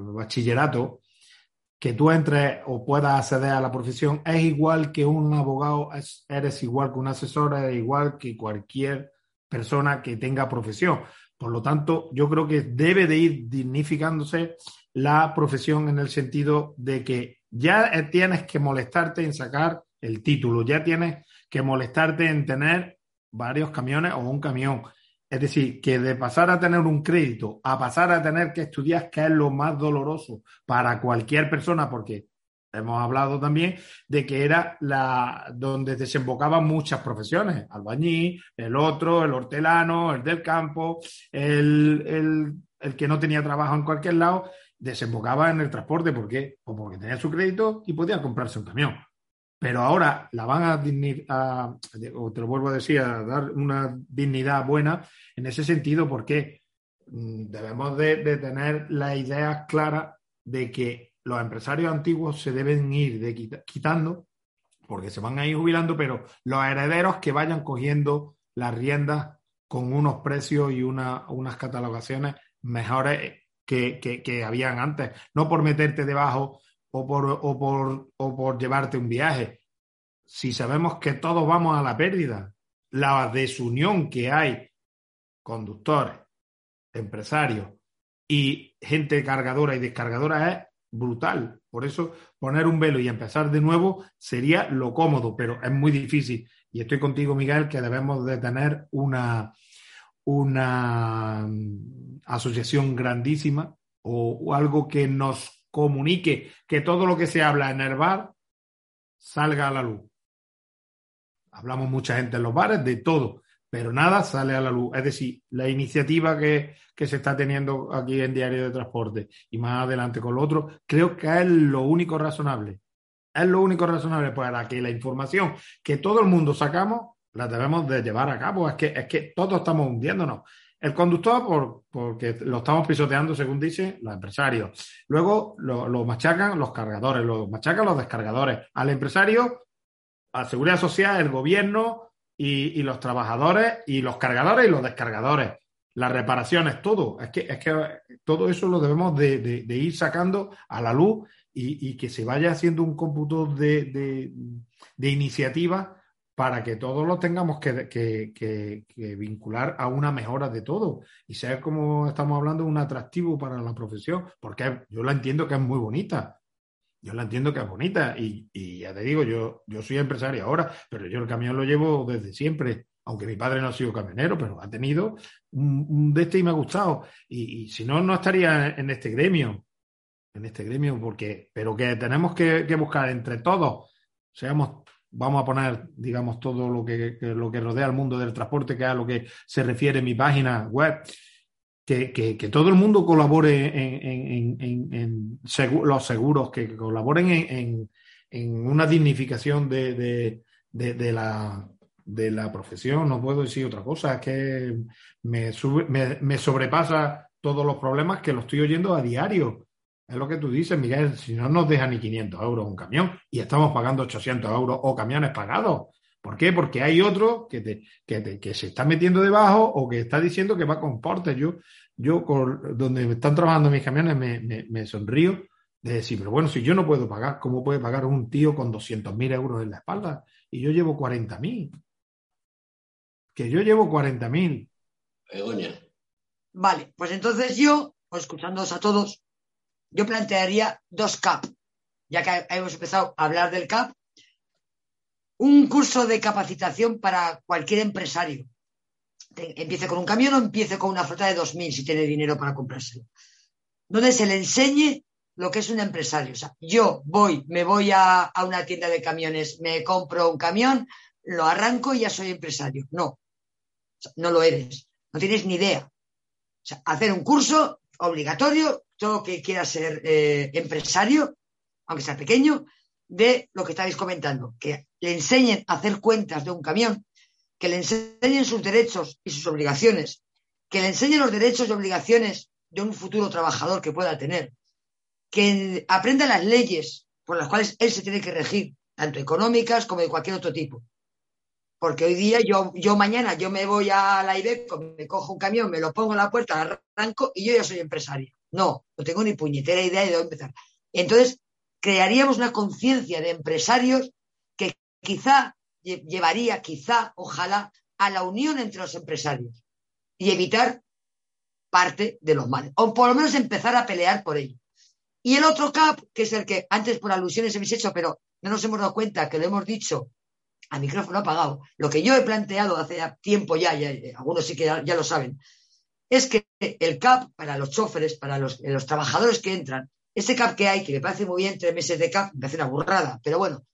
bachillerato, que tú entres o puedas acceder a la profesión, es igual que un abogado, es, eres igual que un asesor, es igual que cualquier persona que tenga profesión. Por lo tanto, yo creo que debe de ir dignificándose la profesión en el sentido de que ya tienes que molestarte en sacar el título, ya tienes que molestarte en tener varios camiones o un camión. Es decir, que de pasar a tener un crédito a pasar a tener que estudiar, que es lo más doloroso para cualquier persona, porque hemos hablado también de que era la donde desembocaban muchas profesiones, albañil, el otro, el hortelano, el del campo, el, el, el que no tenía trabajo en cualquier lado, desembocaba en el transporte. ¿Por qué? Pues porque tenía su crédito y podía comprarse un camión pero ahora la van a, a, o te lo vuelvo a decir, a dar una dignidad buena en ese sentido, porque mm, debemos de, tener la idea clara de que los empresarios antiguos se deben ir de quitando, porque se van a ir jubilando, pero los herederos que vayan cogiendo las riendas con unos precios y una, unas catalogaciones mejores que, que, que habían antes, no por meterte debajo o por, o por, o por llevarte un viaje. Si sabemos que todos vamos a la pérdida, la desunión que hay, conductores, empresarios y gente cargadora y descargadora es brutal. Por eso poner un velo y empezar de nuevo sería lo cómodo, pero es muy difícil. Y estoy contigo, Miguel, que debemos de tener una, una mm, asociación grandísima o, o algo que nos comunique que todo lo que se habla en el bar salga a la luz. Hablamos mucha gente en los bares de todo, pero nada sale a la luz. Es decir, la iniciativa que, que se está teniendo aquí en Diario de Transporte y más adelante con lo otro, creo que es lo único razonable. Es lo único razonable para que la información que todo el mundo sacamos la debemos de llevar a cabo. Es que, es que todos estamos hundiéndonos. El conductor, por, porque lo estamos pisoteando, según dicen los empresarios. Luego lo, machacan los cargadores, lo machacan los descargadores. Al empresario, a Seguridad Social, el gobierno y, los trabajadores y los cargadores y los descargadores. Las reparaciones, todo. Es que, es que todo eso lo debemos de, de, de ir sacando a la luz y, que se vaya haciendo un cómputo de, de iniciativas para que todos lo tengamos que, vincular a una mejora de todo y ser, como estamos hablando, un atractivo para la profesión, porque yo la entiendo que es muy bonita. Yo la entiendo que es bonita y, ya te digo, yo, yo soy empresario ahora, pero yo el camión lo llevo desde siempre, aunque mi padre no ha sido camionero, pero ha tenido un, de este y me ha gustado. Y, si no, no estaría en este gremio, en este gremio, porque, pero que tenemos que buscar entre todos, seamos vamos a poner, digamos, todo lo que, lo que rodea al mundo del transporte, que es a lo que se refiere mi página web, que, que, todo el mundo colabore en, en, en segu los seguros, que colaboren en, una dignificación de, de, de, de, la, de la profesión. No puedo decir otra cosa, es que me, sube, me, me sobrepasa todos los problemas que lo estoy oyendo a diario. Es lo que tú dices, Miguel, si no nos deja ni 500 euros un camión y estamos pagando 800 euros o camiones pagados. ¿Por qué? Porque hay otro que, te, que, te, que se está metiendo debajo o que está diciendo que va con portes. Yo, yo con, donde me están trabajando mis camiones me, me, me, sonrío de decir, pero bueno, si yo no puedo pagar, ¿cómo puede pagar un tío con 200.000 euros en la espalda? Y yo llevo 40.000. Que yo llevo 40.000. Vale, pues entonces yo, pues escuchándoos a todos, yo plantearía dos CAP, ya que hemos empezado a hablar del CAP, un curso de capacitación para cualquier empresario. Empiece con un camión o empiece con una flota de 2.000 si tiene dinero para comprárselo. Donde se le enseñe lo que es un empresario. O sea, yo voy, me voy a, a una tienda de camiones, me compro un camión, lo arranco y ya soy empresario. No, no lo eres. No tienes ni idea. O sea, hacer un curso obligatorio, todo que quiera ser eh, empresario, aunque sea pequeño, de lo que estáis comentando, que le enseñen a hacer cuentas de un camión, que le enseñen sus derechos y sus obligaciones, que le enseñen los derechos y obligaciones de un futuro trabajador que pueda tener, que aprenda las leyes por las cuales él se tiene que regir, tanto económicas como de cualquier otro tipo. Porque hoy día yo, yo mañana yo me voy a la Ibeco, me cojo un camión, me lo pongo en la puerta, arranco y yo ya soy empresario. No, no tengo ni puñetera idea de dónde empezar. Entonces, crearíamos una conciencia de empresarios que quizá llevaría, quizá, ojalá, a la unión entre los empresarios y evitar parte de los males, o por lo menos empezar a pelear por ello. Y el otro CAP, que es el que antes por alusiones hemos hecho, pero no nos hemos dado cuenta que lo hemos dicho a micrófono apagado, lo que yo he planteado hace tiempo ya, ya algunos sí que ya, lo saben, es que el CAP para los choferes, para los, los, trabajadores que entran, ese CAP que hay, que me parece muy bien, tres meses de CAP, me parece una burrada, pero bueno,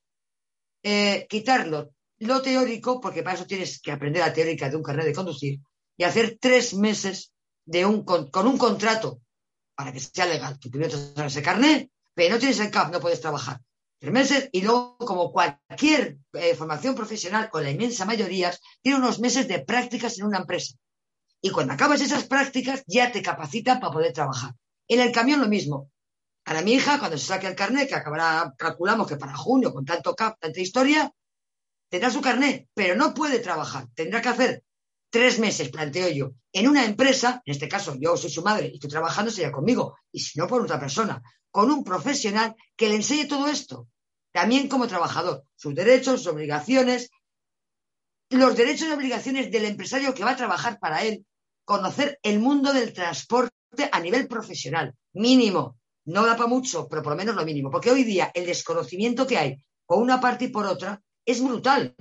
eh, quitarlo lo teórico, porque para eso tienes que aprender la teórica de un carnet de conducir, y hacer tres meses de un, con, con un contrato para que sea legal. Tú primero te ese carnet, pero no tienes el CAP, no puedes trabajar tres meses y luego, como cualquier eh, formación profesional, o la inmensa mayoría, tiene unos meses de prácticas en una empresa. Y cuando acabas esas prácticas, ya te capacita para poder trabajar. En el camión lo mismo. Para mi hija, cuando se saque el carnet, que acabará, calculamos que para junio, con tanto CAP, tanta historia, tendrá su carnet, pero no puede trabajar. Tendrá que hacer tres meses, planteo yo, en una empresa, en este caso yo soy su madre y estoy trabajando, sería conmigo, y si no por otra persona, con un profesional que le enseñe todo esto, también como trabajador, sus derechos, sus obligaciones, los derechos y obligaciones del empresario que va a trabajar para él, conocer el mundo del transporte a nivel profesional, mínimo, no da para mucho, pero por lo menos lo mínimo, porque hoy día el desconocimiento que hay por una parte y por otra es brutal,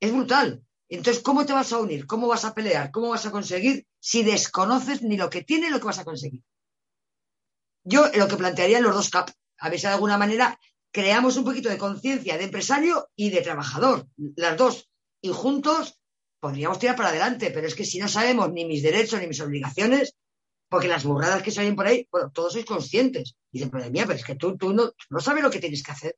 es brutal. Entonces, ¿cómo te vas a unir? ¿Cómo vas a pelear? ¿Cómo vas a conseguir si desconoces ni lo que tiene ni lo que vas a conseguir? Yo lo que plantearía en los dos CAP, a ver si de alguna manera creamos un poquito de conciencia de empresario y de trabajador, las dos, y juntos podríamos tirar para adelante, pero es que si no sabemos ni mis derechos ni mis obligaciones, porque las burradas que se oyen por ahí, bueno, todos sois conscientes. Y dicen, pero mía, pero es que tú, tú no, no sabes lo que tienes que hacer.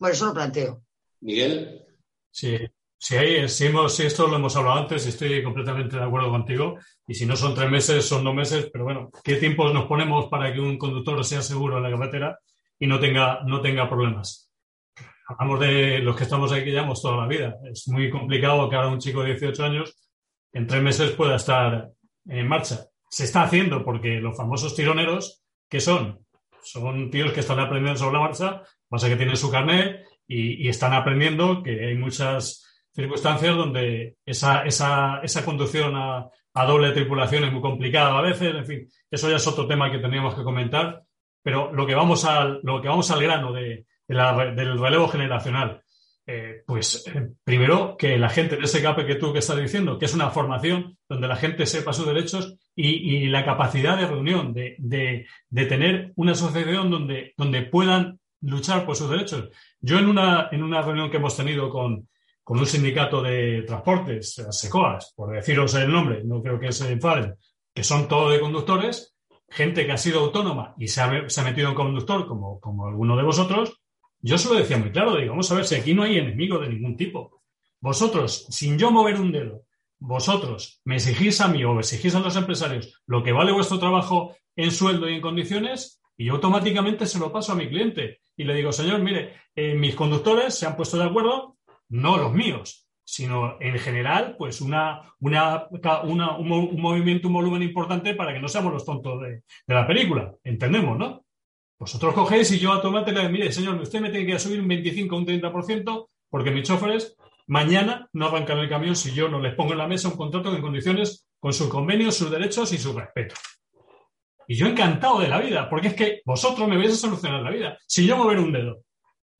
Bueno, eso lo planteo. Miguel. Sí, Sí, hay, si, hemos, si esto lo hemos hablado antes y estoy completamente de acuerdo contigo. Y si no son tres meses, son dos meses. Pero bueno, ¿qué tiempos nos ponemos para que un conductor sea seguro en la carretera y no tenga, no tenga problemas? Hablamos de los que estamos aquí, llevamos toda la vida. Es muy complicado que ahora un chico de 18 años en tres meses pueda estar en marcha. Se está haciendo porque los famosos tironeros, ¿qué son? Son tíos que están aprendiendo sobre la marcha, pasa que tienen su carnet y, están aprendiendo que hay muchas circunstancias donde esa, esa, esa conducción a, doble tripulación es muy complicada a veces, en fin, eso ya es otro tema que teníamos que comentar, pero lo que vamos al, lo que vamos al grano de, de del relevo generacional, eh, pues eh, primero que la gente en ese cape que tú que estás diciendo, que es una formación donde la gente sepa sus derechos y, y la capacidad de reunión, de, de, de, tener una asociación donde, donde puedan luchar por sus derechos. Yo en una, en una reunión que hemos tenido con, con un sindicato de transportes, SECOAS, por deciros el nombre, no creo que se enfaden, que son todo de conductores, gente que ha sido autónoma y se ha, se ha metido en conductor, como, como alguno de vosotros, yo se lo decía muy claro, digo, vamos a ver si aquí no hay enemigo de ningún tipo. Vosotros, sin yo mover un dedo, vosotros me exigís a mí o exigís a los empresarios lo que vale vuestro trabajo en sueldo y en condiciones, y yo automáticamente se lo paso a mi cliente. Y le digo, señor, mire, eh, mis conductores se han puesto de acuerdo, no los míos, sino en general, pues una, una, un, un, movimiento, un volumen importante para que no seamos los tontos de, de la película. Entendemos, ¿no? Vosotros cogéis y yo automáticamente, mire, señor, usted me tiene que subir un 25 o un 30% porque mis choferes mañana no arrancan el camión si yo no les pongo en la mesa un contrato en condiciones con sus convenios, sus derechos y su respeto. Y yo encantado de la vida, porque es que vosotros me vais a solucionar la vida. Si yo mover un dedo,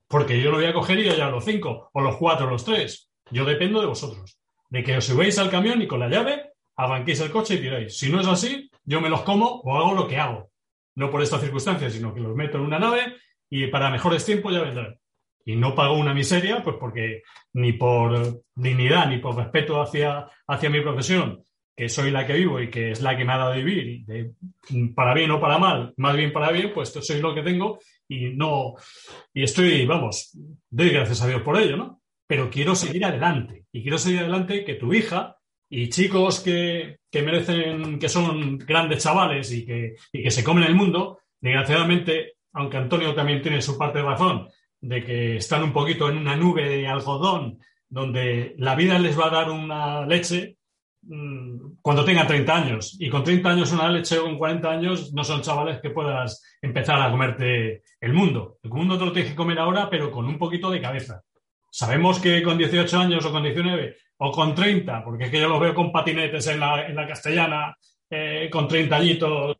porque yo lo voy a coger y ya los cinco, o los cuatro, o los tres. Yo dependo de vosotros. De que os subáis al camión y con la llave arranquéis el coche y tiráis. Si no es así, yo me los como o hago lo que hago. No por esta circunstancia, sino que los meto en una nave y para mejores tiempos ya vendrán. Y no pago una miseria, pues porque ni por dignidad ni por respeto hacia, hacia mi profesión, que soy la que vivo y que es la que me ha dado de vivir, para bien o para mal, más bien para bien, pues soy lo que tengo y no, y estoy, vamos, doy gracias a Dios por ello, ¿no? Pero quiero seguir adelante y quiero seguir adelante que tu hija y chicos que, que merecen, que son grandes chavales y que, y que se comen el mundo, desgraciadamente, aunque Antonio también tiene su parte de razón, de que están un poquito en una nube de algodón donde la vida les va a dar una leche, Mm, cuando tenga 30 años. Y con 30 años una leche o con 40 años no son chavales que puedas empezar a comerte el mundo. El mundo te lo tienes que comer ahora, pero con un poquito de cabeza. Sabemos que con 18 años o con 19 o con 30, porque es que yo los veo con patinetes en la, en la castellana, eh, con 30 añitos,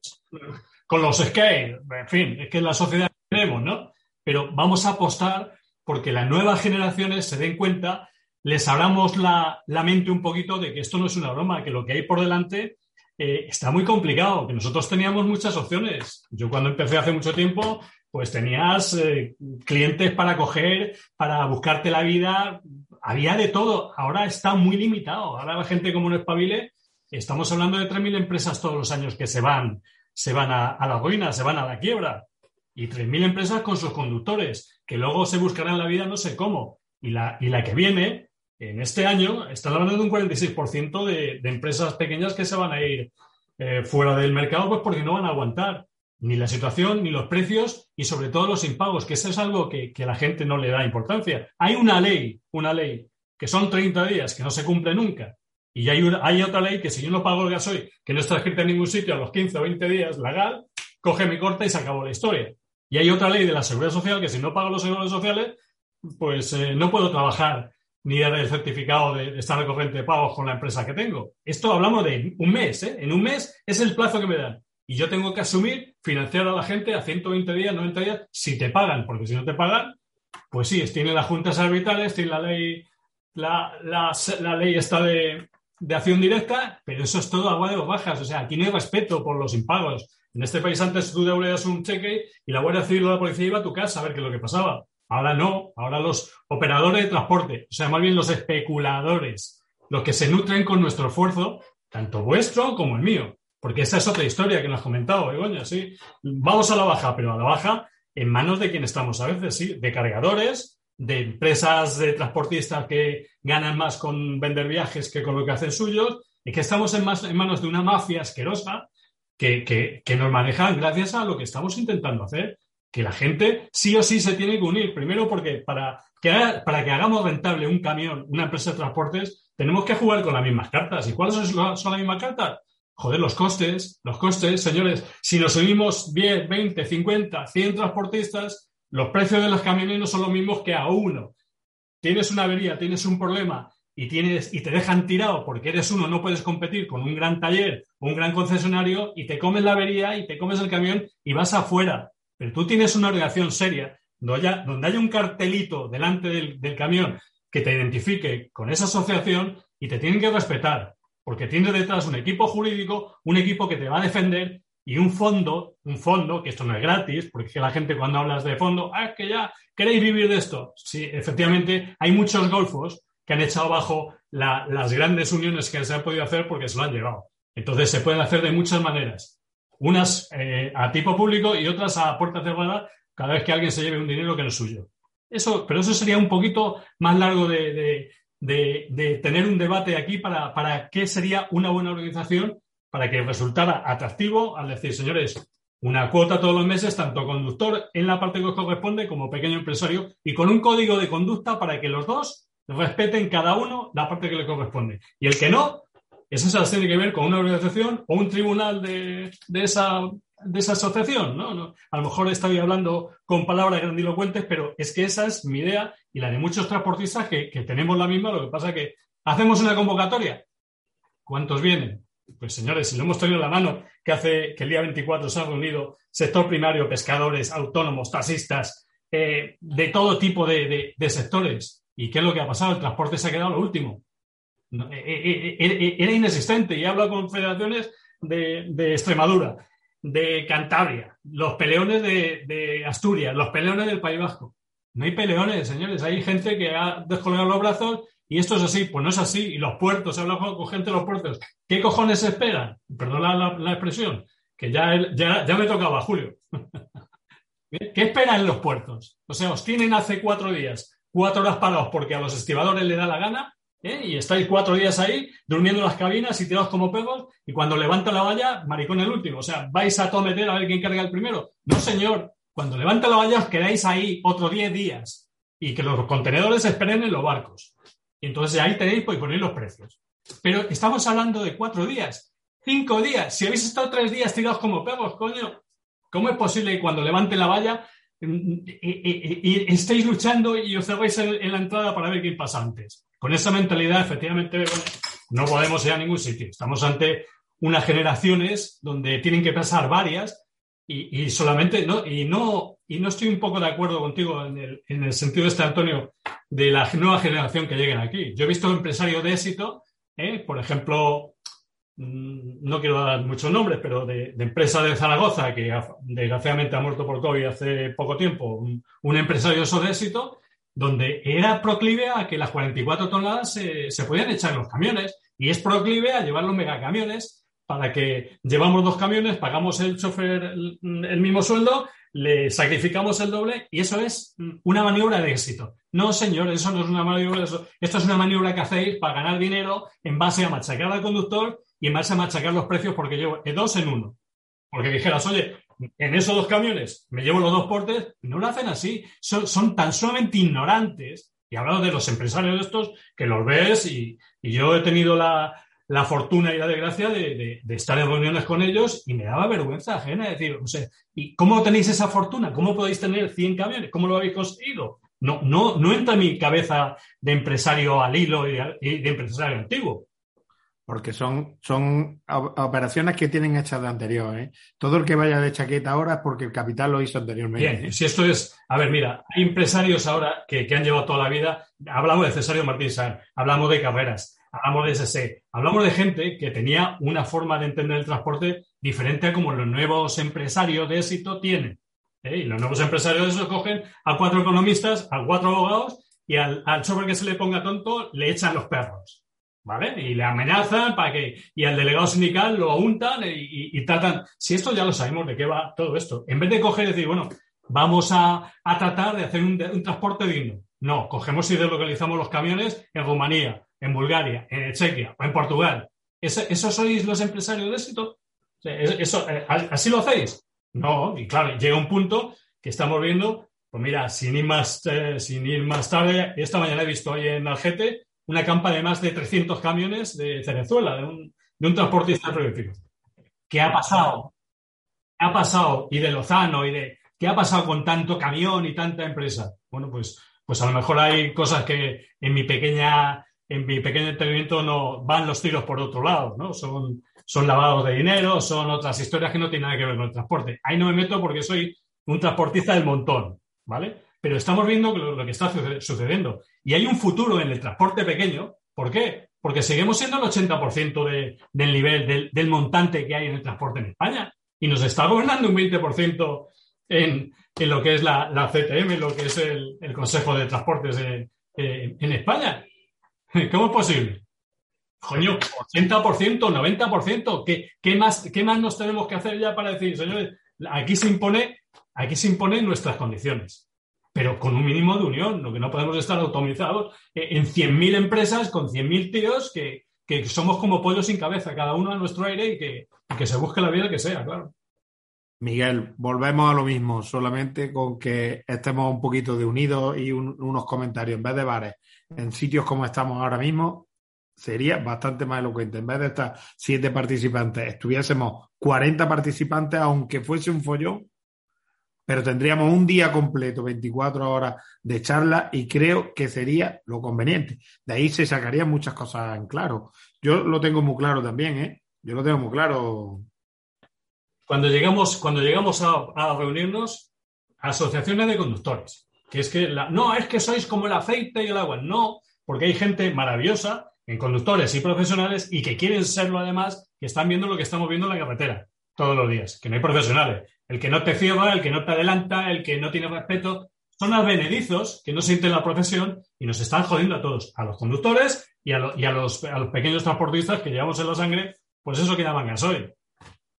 con los skates, en fin, es que en la sociedad tenemos, ¿no? Pero vamos a apostar porque las nuevas generaciones se den cuenta les abramos la, mente un poquito de que esto no es una broma, que lo que hay por delante eh, está muy complicado, que nosotros teníamos muchas opciones. Yo cuando empecé hace mucho tiempo, pues tenías eh, clientes para coger, para buscarte la vida, había de todo. Ahora está muy limitado. Ahora la gente como no espabile, estamos hablando de 3.000 empresas todos los años que se van, se van a, la ruina, se van a la quiebra. Y 3.000 empresas con sus conductores, que luego se buscarán la vida no sé cómo. Y la, y la que viene, en este año están hablando de un 46% de, de, empresas pequeñas que se van a ir eh, fuera del mercado pues porque no van a aguantar ni la situación, ni los precios y sobre todo los impagos, que eso es algo que, que la gente no le da importancia. Hay una ley, una ley, que son 30 días, que no se cumple nunca. Y hay, otra ley que si yo no pago el gasoil, que no está escrita en ningún sitio a los 15 o 20 días legal, coge mi corta y se acabó la historia. Y hay otra ley de la seguridad social que si no pago los seguros sociales, pues eh, no puedo trabajar ni dar el certificado de, estar al corriente de pagos con la empresa que tengo. Esto hablamos de un mes, ¿eh? En un mes es el plazo que me dan. Y yo tengo que asumir, financiar a la gente a 120 días, 90 días, si te pagan, porque si no te pagan, pues sí, tiene las juntas arbitrales, tiene la ley, la, la, ley está de, de, acción directa, pero eso es todo agua de bajas. O sea, aquí no hay respeto por los impagos. En este país antes tú devolvías un cheque y la Guardia Civil o la policía iba a tu casa a ver qué es lo que pasaba. Ahora no, ahora los operadores de transporte, o sea, más bien los especuladores, los que se nutren con nuestro esfuerzo, tanto vuestro como el mío. Porque esa es otra historia que nos has comentado, Begoña, sí. Vamos a la baja, pero a la baja en manos de quien estamos a veces, sí, de cargadores, de empresas de transportistas que ganan más con vender viajes que con lo que hacen suyos, y que estamos en, manos de una mafia asquerosa que, que, nos maneja gracias a lo que estamos intentando hacer, que la gente sí o sí se tiene que unir. Primero porque para que, para que hagamos rentable un camión, una empresa de transportes, tenemos que jugar con las mismas cartas. ¿Y cuáles son las mismas cartas? Joder, los costes, los costes, señores, si nos unimos 10, 20, 50, 100 transportistas, los precios de los camiones no son los mismos que a uno. Tienes una avería, tienes un problema y, tienes, y te dejan tirado porque eres uno, no puedes competir con un gran taller o un gran concesionario y te comes la avería y te comes el camión y vas afuera. Pero tú tienes una organización seria donde haya, donde haya un cartelito delante del, del, camión que te identifique con esa asociación y te tienen que respetar, porque tienes detrás un equipo jurídico, un equipo que te va a defender y un fondo, un fondo, que esto no es gratis, porque la gente cuando hablas de fondo, ah, que ya queréis vivir de esto. Sí, efectivamente, hay muchos golfos que han echado abajo la, las grandes uniones que se han podido hacer porque se lo han llevado. Entonces se pueden hacer de muchas maneras. Unas eh, a tipo público y otras a puerta cerrada cada vez que alguien se lleve un dinero que no es suyo. Eso, pero eso sería un poquito más largo de, tener un debate aquí para, para qué sería una buena organización para que resultara atractivo al decir, señores, una cuota todos los meses, tanto conductor en la parte que os corresponde como pequeño empresario, y con un código de conducta para que los dos respeten cada uno la parte que le corresponde. Y el que no, eso se tiene que ver con una organización o un tribunal de, esa, de esa asociación. ¿no? A lo mejor estoy hablando con palabras grandilocuentes, pero es que esa es mi idea y la de muchos transportistas que, que tenemos la misma. Lo que pasa que hacemos una convocatoria. ¿Cuántos vienen? Pues señores, si lo hemos tenido en la mano, que hace que el día 24 se han reunido sector primario, pescadores, autónomos, taxistas, eh, de todo tipo de, sectores. ¿Y qué es lo que ha pasado? El transporte se ha quedado lo último. Eh, eh, era inexistente. Y hablo con federaciones de, Extremadura, de Cantabria, los peleones de, de, Asturias, los peleones del País Vasco. No hay peleones, señores. Hay gente que ha descolgado los brazos y esto es así, pues no es así. Y los puertos, he hablado con gente de los puertos. ¿Qué cojones esperan? Perdón la, expresión, que ya, ya, me tocaba, Julio. ¿Qué esperan los puertos? O sea, os tienen hace cuatro días, cuatro horas parados porque a los estibadores le da la gana, ¿eh? y estáis cuatro días ahí durmiendo en las cabinas y tirados como pegos, y cuando levanta la valla, maricón el último. O sea, vais a meter a ver quién carga el primero. No, señor. Cuando levanta la valla os quedáis ahí otros diez días y que los contenedores esperen en los barcos. Y entonces ahí tenéis pues, poner los precios. Pero estamos hablando de cuatro días, cinco días. Si habéis estado tres días tirados como perros, coño, ¿cómo es posible que cuando levante la valla mm, y, estéis luchando y os cerréis en, la entrada para ver quién pasa antes? Con esa mentalidad, efectivamente, no podemos ir a ningún sitio. Estamos ante unas generaciones donde tienen que pasar varias y, solamente, ¿no? Y, no, y no estoy un poco de acuerdo contigo en el, en el sentido este, Antonio, de la nueva generación que lleguen aquí. Yo he visto empresarios de éxito, ¿eh? por ejemplo, mm, no quiero dar muchos nombres, pero de, empresa de Zaragoza, que desgraciadamente ha muerto por COVID hace poco tiempo, un, empresario de éxito, donde era proclive a que las 44 toneladas se, se podían echar en los camiones y es proclive a llevar los megacamiones para que llevamos dos camiones, pagamos el chofer el, mismo sueldo, le sacrificamos el doble y eso es una maniobra de éxito. No, señor, eso no es una maniobra. Esto es una maniobra que hacéis para ganar dinero en base a machacar al conductor y en base a machacar los precios porque llevo dos en uno. Porque dijeras, oye, en esos dos camiones me llevo los dos portes, no lo hacen así. Son, tan sumamente ignorantes. Y hablado de los empresarios estos que los ves y yo he tenido la, la fortuna y la desgracia de, estar en reuniones con ellos y me daba vergüenza ajena decir, ¿y cómo tenéis esa fortuna? ¿Cómo podéis tener 100 camiones? ¿Cómo lo habéis conseguido? No, no, no entra en mi cabeza de empresario al hilo y de, empresario antiguo. Porque son, son operaciones que tienen hechas de anterior. ¿eh? Todo el que vaya de chaqueta ahora es porque el capital lo hizo anteriormente. Bien, si esto es. A ver, mira, hay empresarios ahora que, han llevado toda la vida. Hablamos de Cesario Martín Sáenz, hablamos de carreras, hablamos de SSE, hablamos de gente que tenía una forma de entender el transporte diferente a como los nuevos empresarios de éxito tienen. ¿eh? Y los nuevos empresarios de eso cogen a cuatro economistas, a cuatro abogados y al, al que se le ponga tonto le echan los perros. ¿Vale? Y le amenazan para que. Y al delegado sindical lo untan y, tratan. Si esto ya lo sabemos de qué va todo esto. En vez de coger y decir, bueno, vamos a, tratar de hacer un transporte digno. No, cogemos y deslocalizamos los camiones en Rumanía, en Bulgaria, en Chequia o en Portugal. ¿Esos sois los empresarios de éxito? Eso, eh, ¿Así lo hacéis? No, y claro, llega un punto que estamos viendo, pues mira, sin ir más, eh, sin ir más tarde, esta mañana he visto ahí en Algete una campa de más de 300 camiones de Venezuela, de un, de un transportista frigorífico. ¿Qué ha pasado? ¿Qué ha pasado? Y de Lozano, y de ¿qué ha pasado con tanto camión y tanta empresa? Bueno, pues, pues a lo mejor hay cosas que en mi pequeña en mi pequeño entendimiento no van los tiros por otro lado, ¿no? Son, son lavados de dinero, son otras historias que no tienen nada que ver con el transporte. Ahí no me meto porque soy un transportista del montón, ¿vale? Pero estamos viendo lo, que está sucediendo. Y hay un futuro en el transporte pequeño. ¿Por qué? Porque seguimos siendo el 80% del nivel del, montante que hay en el transporte en España. Y nos está gobernando un 20% en, en, lo que es la, la, CTM, lo que es el, Consejo de Transportes en España. ¿Cómo es posible? Coño, 80%, 90%. ¿Qué, qué, más, ¿Qué más nos tenemos que hacer ya para decir, señores, aquí se impone, aquí se imponen nuestras condiciones? Pero con un mínimo de unión, lo que no podemos estar automatizados en 100.000 empresas con 100.000 tíos que, que, somos como pollos sin cabeza, cada uno a nuestro aire y que, que se busque la vida que sea, claro. Miguel, volvemos a lo mismo, solamente con que estemos un poquito de unidos y unos comentarios en vez de bares en sitios como estamos ahora mismo, sería bastante más elocuente. En vez de estar siete participantes, estuviésemos 40 participantes, aunque fuese un follón, pero tendríamos un día completo, 24 horas de charla y creo que sería lo conveniente. De ahí se sacarían muchas cosas en claro. Yo lo tengo muy claro también, ¿eh? Yo lo tengo muy claro. Cuando llegamos, cuando llegamos a, reunirnos, asociaciones de conductores, que es que no, es que sois como el aceite y el agua. No, porque hay gente maravillosa en conductores y profesionales y que quieren serlo además, que están viendo lo que estamos viendo en la carretera todos los días, que no hay profesionales. El que no te cierra, el que no te adelanta, el que no tiene respeto, son advenedizos que no sienten la profesión y nos están jodiendo a todos, a los conductores y a, los, a los pequeños transportistas que llevamos en la sangre, pues eso que llaman gasoil.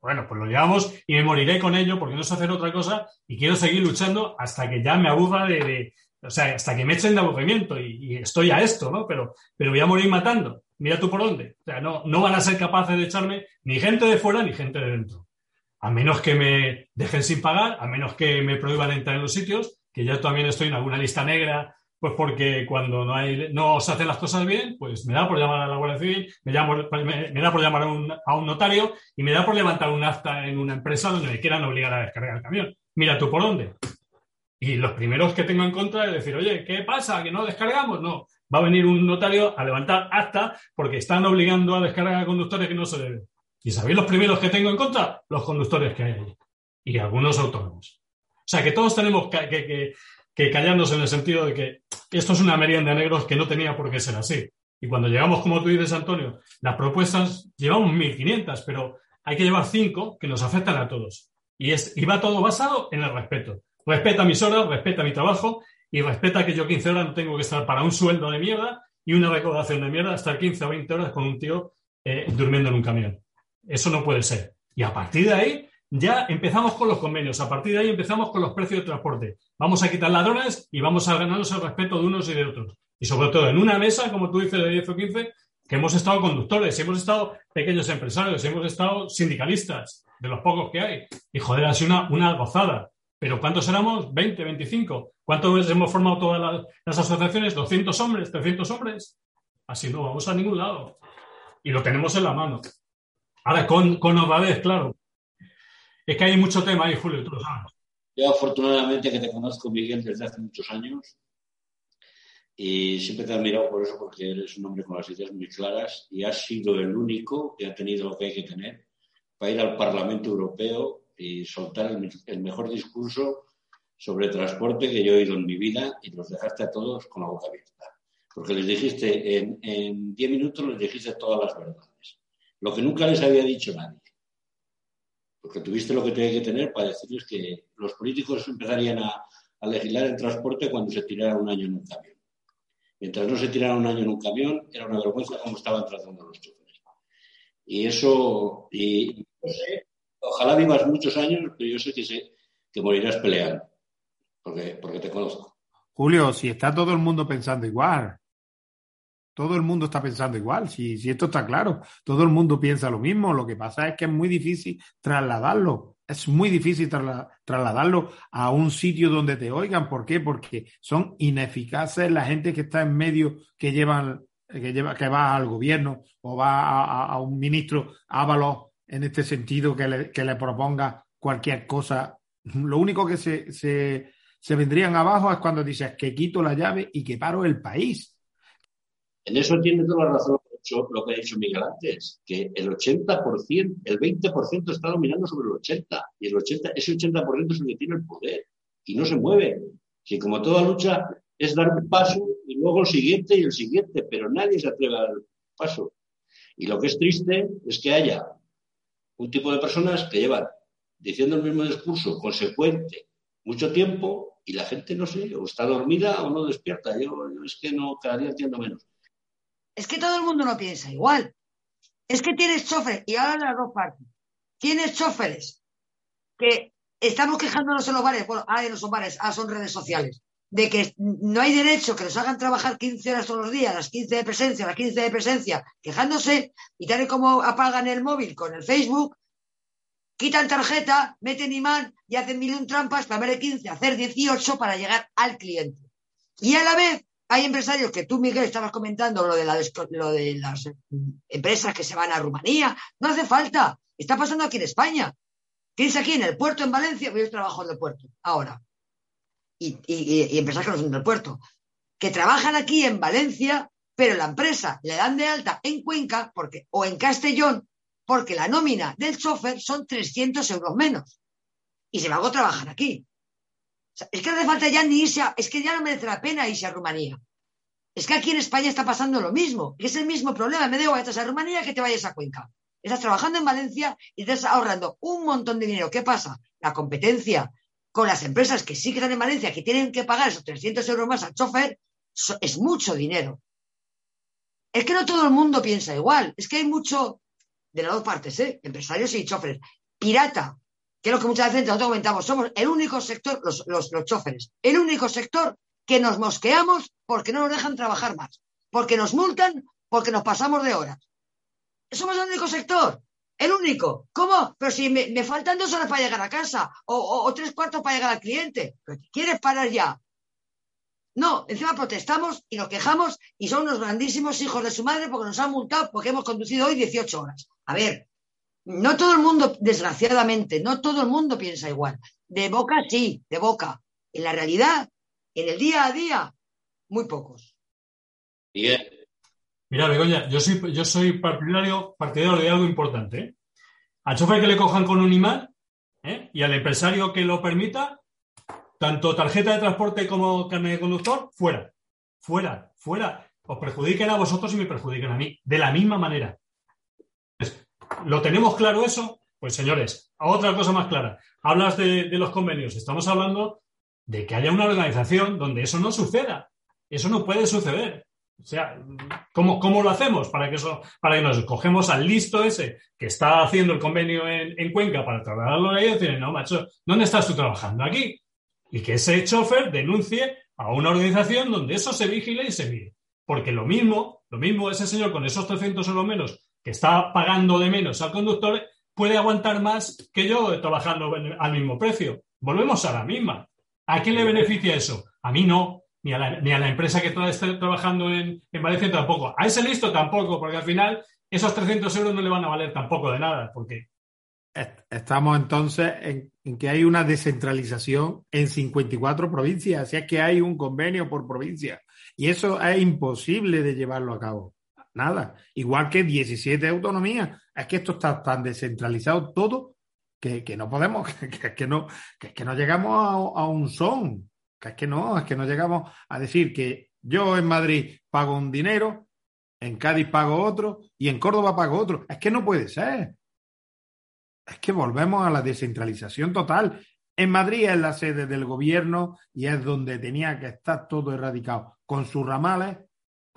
Bueno, pues lo llevamos y me moriré con ello porque no sé hacer otra cosa y quiero seguir luchando hasta que ya me aburra de, o sea, hasta que me echen de aburrimiento y, estoy a esto, ¿no? Pero, pero voy a morir matando. Mira tú por dónde. O sea, no, no van a ser capaces de echarme ni gente de fuera ni gente de dentro. A menos que me dejen sin pagar, a menos que me prohíban entrar en los sitios, que ya también estoy en alguna lista negra, pues porque cuando no, se hacen las cosas bien, pues me da por llamar a la Guardia Civil, me, me, da por llamar a un, notario y me da por levantar un acta en una empresa donde me quieran obligar a descargar el camión. Mira tú por dónde. Y los primeros que tengo en contra es decir, oye, ¿qué pasa? ¿Que no descargamos? No. Va a venir un notario a levantar acta porque están obligando a descargar a conductores que no se deben. ¿Y sabéis los primeros que tengo en contra? Los conductores que hay allí. Y algunos autónomos. O sea, que todos tenemos que, callarnos en el sentido de que esto es una merienda de negros que no tenía por qué ser así. Y cuando llegamos, como tú dices, Antonio, las propuestas, llevamos 1.500, pero hay que llevar cinco que nos afectan a todos. Y, es, y va todo basado en el respeto. Respeta mis horas, respeta mi trabajo y respeta que yo 15 horas no tengo que estar para un sueldo de mierda y una recaudación de mierda, estar 15 o 20 horas con un tío eh, durmiendo en un camión. Eso no puede ser. Y a partir de ahí ya empezamos con los convenios, a partir de ahí empezamos con los precios de transporte. Vamos a quitar ladrones y vamos a ganarnos el respeto de unos y de otros. Y sobre todo en una mesa, como tú dices, de 10 o 15, que hemos estado conductores, hemos estado pequeños empresarios, hemos estado sindicalistas, de los pocos que hay. Y joder, ha sido una, una gozada. Pero ¿cuántos éramos? 20, 25. ¿Cuántos hemos formado todas las, asociaciones? ¿200 hombres? ¿300 hombres? Así no vamos a ningún lado. Y lo tenemos en la mano. Ahora, con, con claro. Es que hay mucho tema ahí, Julio, tú lo sabes. Yo afortunadamente que te conozco, Miguel, desde hace muchos años. Y siempre te he admirado por eso, porque eres un hombre con las ideas muy claras y has sido el único que ha tenido lo que hay que tener para ir al Parlamento Europeo y soltar el, mejor discurso sobre transporte que yo he oído en mi vida y los dejaste a todos con la boca abierta. Porque les dijiste, en 10 minutos les dijiste todas las verdades. Lo que nunca les había dicho nadie. Porque tuviste lo que tenía que tener para decirles que los políticos empezarían a, legislar el transporte cuando se tirara un año en un camión. Mientras no se tirara un año en un camión, era una vergüenza cómo estaban tratando los choferes. Y eso, y, Ojalá vivas muchos años, pero yo sé que, sé que morirás peleando, porque, porque te conozco. Julio, si está todo el mundo pensando igual, todo el mundo está pensando igual, si, esto está claro, todo el mundo piensa lo mismo, lo que pasa es que es muy difícil trasladarlo, es muy difícil trasladarlo a un sitio donde te oigan, ¿por qué? Porque son ineficaces la gente que está en medio, que llevan, que lleva, que va al gobierno o va a, un ministro, Ábalos, en este sentido que le, proponga cualquier cosa. Lo único que se, se, vendrían abajo es cuando dices que quito la llave y que paro el país. En eso tiene toda la razón lo que ha dicho Miguel antes, que el 80%, el 20% está dominando sobre el 80%, y el 80, ese 80% es el que tiene el poder, y no se mueve. Que como toda lucha es dar un paso y luego el siguiente y el siguiente, pero nadie se atreve a dar el paso. Y lo que es triste es que haya un tipo de personas que llevan diciendo el mismo discurso consecuente mucho tiempo y la gente no sé, o está dormida o no despierta. Yo, es que no, cada día entiendo menos. Es que todo el mundo no piensa igual. Es que tienes choferes, y ahora las dos partes. Tienes choferes que estamos quejándonos en los bares, bueno, ahora no son bares, ahora son redes sociales, de que no hay derecho que nos hagan trabajar 15 horas todos los días, las 15 de presencia, las 15 de presencia, quejándose, y tal y como apagan el móvil con el Facebook, quitan tarjeta, meten imán y hacen mil trampas para ver 15, hacer 18 para llegar al cliente. Y a la vez hay empresarios que tú, Miguel, estabas comentando lo de, lo de las empresas que se van a Rumanía. No hace falta. Está pasando aquí en España. Tienes aquí en el puerto en Valencia, yo trabajo en el puerto ahora. Y, y, empresarios que no son del puerto. Que trabajan aquí en Valencia, pero la empresa le dan de alta en Cuenca porque, o en Castellón porque la nómina del chofer son 300 euros menos. Y se va a trabajar es que no hace falta ya ni irse a, es que ya no merece la pena irse a Rumanía. Es que aquí en España está pasando lo mismo, es el mismo problema. Me digo, vayas a Rumanía que te vayas a Cuenca. Estás trabajando en Valencia y estás ahorrando un montón de dinero. ¿Qué pasa? La competencia con las empresas que sí quedan en Valencia, que tienen que pagar esos 300 euros más al chofer, es mucho dinero. Es que no todo el mundo piensa igual. Es que hay mucho, de las dos partes, ¿eh? empresarios y choferes. Pirata, que es lo que muchas veces nosotros comentamos, somos el único sector, los, los, choferes, el único sector que nos mosqueamos porque no nos dejan trabajar más, porque nos multan, porque nos pasamos de horas. Somos el único sector, el único. ¿Cómo? Pero si me, faltan dos horas para llegar a casa o, tres cuartos para llegar al cliente. ¿Quieres parar ya? No, encima protestamos y nos quejamos y son unos grandísimos hijos de su madre porque nos han multado porque hemos conducido hoy 18 horas. A ver, no todo el mundo, desgraciadamente, no todo el mundo piensa igual. De boca sí, de boca. En la realidad, en el día a día, muy pocos. Mira, Begoña, yo soy, yo soy partidario, partidario de algo importante. ¿eh? Al chofer que le cojan con un imán ¿eh? y al empresario que lo permita, tanto tarjeta de transporte como carne de conductor, fuera. Fuera, fuera. Os perjudiquen a vosotros y me perjudiquen a mí. De la misma manera. ¿Lo tenemos claro eso? Pues señores, otra cosa más clara. Hablas de, los convenios. Estamos hablando de que haya una organización donde eso no suceda. Eso no puede suceder. O sea, ¿cómo, cómo lo hacemos para que para que nos cogemos al listo ese que está haciendo el convenio en, Cuenca para trasladarlo ahí y decir, no, macho, ¿dónde estás tú trabajando? Aquí. Y que ese chofer denuncie a una organización donde eso se vigile y se mire. Porque lo mismo, lo mismo ese señor con esos 300 euros menos que está pagando de menos al conductor, puede aguantar más que yo trabajando al mismo precio. Volvemos a la misma. ¿A quién le beneficia eso? A mí no, ni a la, ni a la empresa que está trabajando en, Valencia tampoco. A ese listo tampoco, porque al final esos 300 euros no le van a valer tampoco de nada, porque Estamos entonces en, en, que hay una descentralización en 54 provincias, así es que hay un convenio por provincia y eso es imposible de llevarlo a cabo nada. Igual que 17 autonomías. Es que esto está tan descentralizado todo que, no podemos, que, que, no, que, que no llegamos a, un son. Que es que no, es que no llegamos a decir que yo en Madrid pago un dinero, en Cádiz pago otro y en Córdoba pago otro. Es que no puede ser. Es que volvemos a la descentralización total. En Madrid es la sede del gobierno y es donde tenía que estar todo erradicado, con sus ramales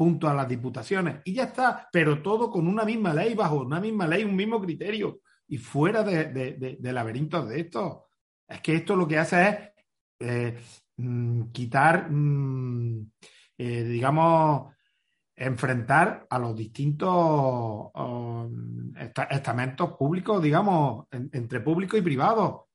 junto a las diputaciones. Y ya está, pero todo con una misma ley, bajo una misma ley, un mismo criterio. Y fuera de, laberintos de esto. Es que esto lo que hace es eh, mm, quitar, mm, eh, digamos, enfrentar a los distintos um, estamentos públicos, digamos, entre público y privado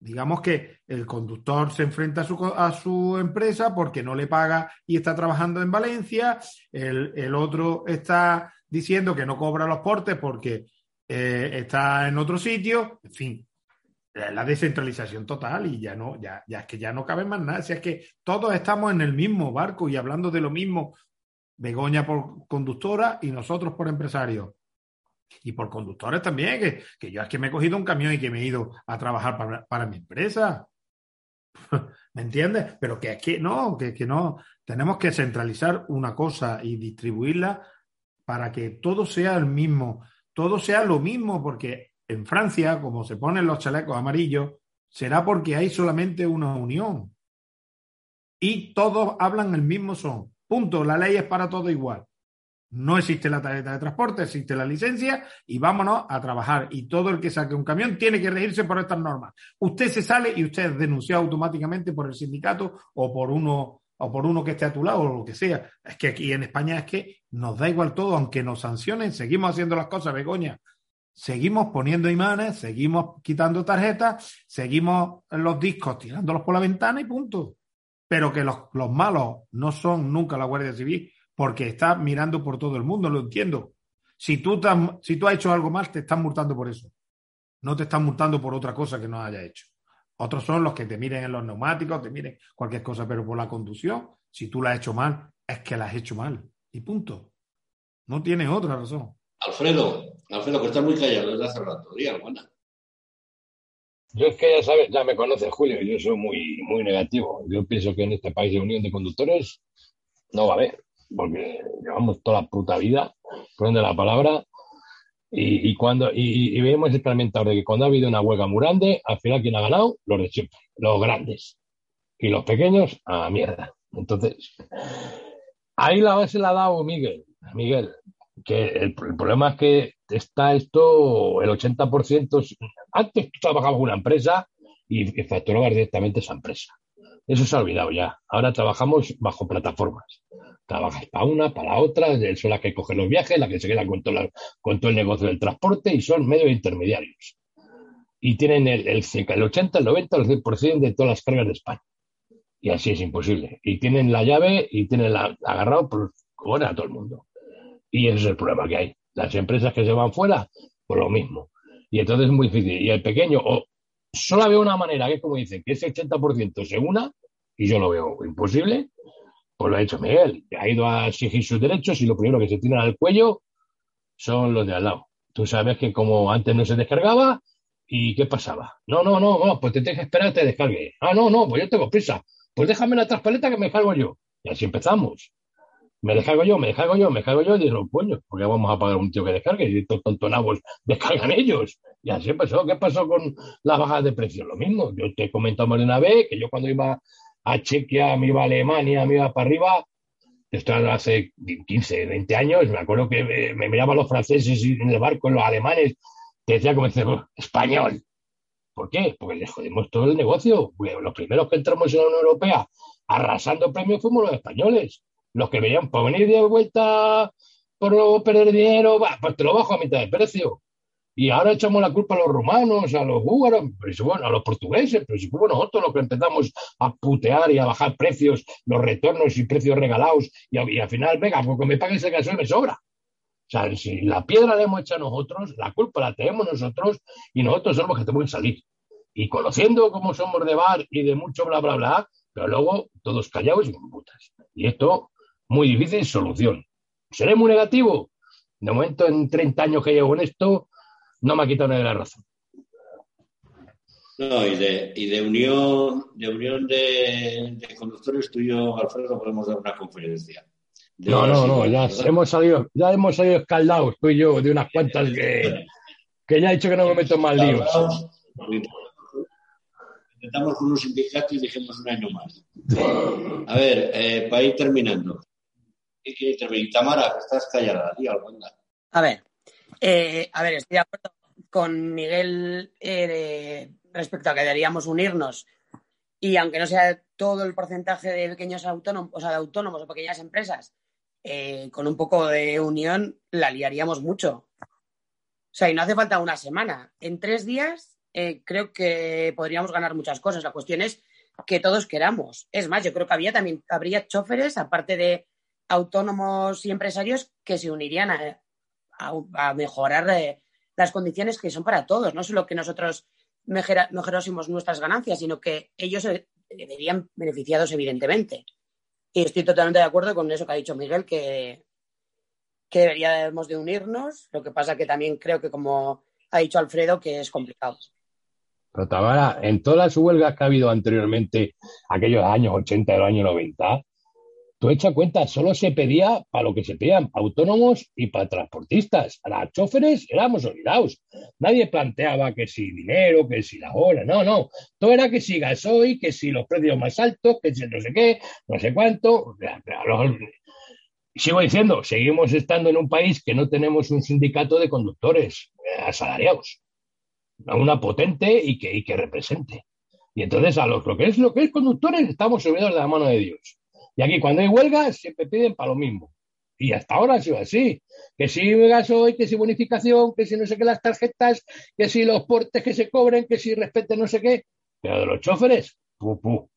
digamos que el conductor se enfrenta a su, a su, empresa porque no le paga y está trabajando en Valencia, el, otro está diciendo que no cobra los portes porque eh, está en otro sitio, en fin, la descentralización total y ya no, ya, ya es que ya no cabe más nada, si es que todos estamos en el mismo barco y hablando de lo mismo, Begoña por conductora y nosotros por empresarios y por conductores también, que, que, yo es que me he cogido un camión y que me he ido a trabajar para, para mi empresa. ¿Me entiendes? Pero que es que no, que, que no. Tenemos que centralizar una cosa y distribuirla para que todo sea el mismo, todo sea lo mismo, porque en Francia, como se ponen los chalecos amarillos, será porque hay solamente una unión. Y todos hablan el mismo son. Punto. La ley es para todo igual. No existe la tarjeta de transporte, existe la licencia y vámonos a trabajar. Y todo el que saque un camión tiene que regirse por estas normas. Usted se sale y usted es denunciado automáticamente por el sindicato o por uno o por uno que esté a tu lado o lo que sea. Es que aquí en España es que nos da igual todo, aunque nos sancionen, seguimos haciendo las cosas, Begoña. Seguimos poniendo imanes, seguimos quitando tarjetas, seguimos los discos tirándolos por la ventana y punto. Pero que los, los malos no son nunca la Guardia Civil, porque está mirando por todo el mundo, lo entiendo. Si tú, si tú has hecho algo mal, te están multando por eso. No te están multando por otra cosa que no haya hecho. Otros son los que te miren en los neumáticos, te miren cualquier cosa, pero por la conducción, si tú la has hecho mal, es que la has hecho mal. Y punto. No tienes otra razón. Alfredo, Alfredo, que estás muy callado desde hace rato. Día, buena. Yo es que ya sabes, ya me conoces, Julio, yo soy muy, muy negativo. Yo pienso que en este país de unión de conductores no va a haber porque llevamos toda la puta vida, poniendo la palabra, y, cuando y, vemos exactamente ahora que cuando ha habido una huelga muy grande, al final quien ha ganado, los de siempre, los grandes. Y los pequeños, a mierda. Entonces, ahí la base la ha dado Miguel. Miguel, que el, problema es que está esto, el 80%, antes trabajaba en una empresa y, y facturabas directamente esa empresa. Eso se ha olvidado ya. Ahora trabajamos bajo plataformas trabajas para una, para la otra, son las que cogen los viajes, las que se quedan con todo, con todo el negocio del transporte y son medios intermediarios. Y tienen el, el, el 80, el 90, el 100% de todas las cargas de España. Y así es imposible. Y tienen la llave y tienen la, agarrado por bueno, a todo el mundo. Y ese es el problema que hay. Las empresas que se van fuera, por lo mismo. Y entonces es muy difícil. Y el pequeño, o solo veo una manera, que es como dicen, que ese 80% se una, y yo lo veo imposible, pues lo ha hecho Miguel, ha ido a exigir sus derechos y lo primero que se tiran al cuello son los de al lado. Tú sabes que como antes no se descargaba, ¿y qué pasaba? No, no, no, no pues te tienes que esperar a que te descargue. Ah, no, no, pues yo tengo prisa. Pues déjame la traspaleta que me descargo yo. Y así empezamos. Me descargo yo, me descargo yo, me descargo yo y digo, coño, porque vamos a pagar un tío que descargue y estos tontonabos descargan ellos. Y así empezó. ¿Qué pasó con las bajas de precio? Lo mismo. Yo te he comentado de una vez que yo cuando iba a Chequia, me iba a Alemania, me iba para arriba. Esto hace 15, 20 años. Me acuerdo que me, miraban los franceses en el barco, los alemanes. Te decía como español. ¿Por qué? Porque les jodimos todo el negocio. los primeros que entramos en la Unión Europea arrasando premios fuimos los españoles. Los que venían por venir de vuelta por perder dinero, pues te lo bajo a mitad de precio. Y ahora echamos la culpa a los rumanos, a los búlgaros, bueno, a los portugueses, pero si fuimos nosotros los que empezamos a putear y a bajar precios, los retornos y precios regalados, y, al final, venga, porque me pagues el gasoil me sobra. O sea, si la piedra la hemos hecho nosotros, la culpa la tenemos nosotros y nosotros somos los que tenemos que salir. Y conociendo cómo somos de bar y de mucho bla, bla, bla, pero luego todos callados y con putas. Y esto, muy difícil solución. ¿Seré muy negativo? De momento, en 30 años que llevo en esto, no me ha quitado nadie la razón. No, y de, y de unión, de unión de, conductores, tú y yo, Alfredo, podemos dar una conferencia. No, no, no, ya hemos salido, ya hemos salido escaldados, tú y yo, de unas cuantas que, que ya he dicho que no me meto en más líos. Intentamos con unos sindicatos y dijimos un año más. A ver, eh, para ir terminando. Tamara, que estás callada, algo, A ver, eh, a ver, estoy de acuerdo con Miguel eh, respecto a que deberíamos unirnos y aunque no sea todo el porcentaje de pequeños autónomos, o sea, de autónomos o pequeñas empresas, eh, con un poco de unión la liaríamos mucho. O sea, y no hace falta una semana. En tres días creo que podríamos ganar muchas cosas. La cuestión es que todos queramos. Es más, yo creo que había también habría choferes, aparte de autónomos y empresarios, que se unirían a, a, mejorar eh, las condiciones que son para todos, no solo que nosotros mejorásemos nuestras ganancias, sino que ellos verían beneficiados, evidentemente. Y estoy totalmente de acuerdo con eso que ha dicho Miguel, que, que deberíamos de unirnos. Lo que pasa que también creo que, como ha dicho Alfredo, que es complicado. Pero Tamara, en todas las huelgas que ha habido anteriormente, aquellos años 80 y los años 90, tú echa cuenta, solo se pedía para lo que se pedían, autónomos y para transportistas. A las choferes éramos olvidados. Nadie planteaba que si dinero, que si la hora, no, no. Todo era que si gasoil, que si los precios más altos, que si no sé qué, no sé cuánto. sigo diciendo, seguimos estando en un país que no tenemos un sindicato de conductores eh, asalariados, una potente y que, y que represente. Y entonces a lo, lo, que es lo que es conductores estamos subidos de la mano de Dios. Y aquí cuando hay huelgas siempre piden para lo mismo. Y hasta ahora ha sido así. Que si gasoil, que si bonificación, que si no sé qué las tarjetas, que si los portes que se cobren, que si respeten no sé qué. Pero de los choferes, pu, pu.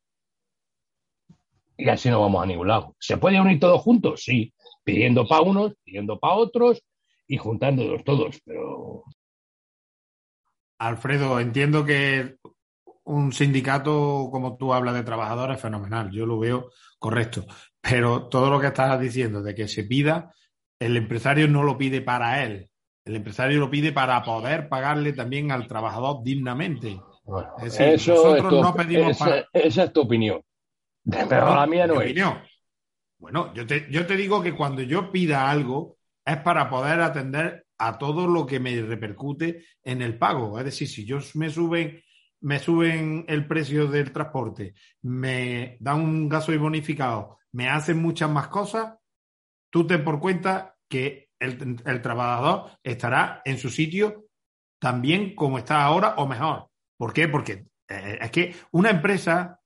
Y así no vamos a ningún lado. ¿Se puede unir todos juntos? Sí. Pidiendo para unos, pidiendo para otros y juntándolos todos. Pero. Alfredo, entiendo que un sindicato, como tú hablas de trabajadores, es fenomenal. Yo lo veo correcto. Pero todo lo que estás diciendo de que se pida, el empresario no lo pide para él. El empresario lo pide para poder pagarle también al trabajador dignamente. Bueno, es decir, eso nosotros es tu, no pedimos esa, para... esa, es tu opinión. Pero la mía no es. Opinión. Bueno, yo te, yo te digo que cuando yo pida algo es para poder atender a todo lo que me repercute en el pago. Es decir, si yo me suben me suben el precio del transporte, me dan un gasoil bonificado, me hacen muchas más cosas, tú ten por cuenta que el, el, trabajador estará en su sitio también como está ahora o mejor. ¿Por qué? Porque eh, es que una empresa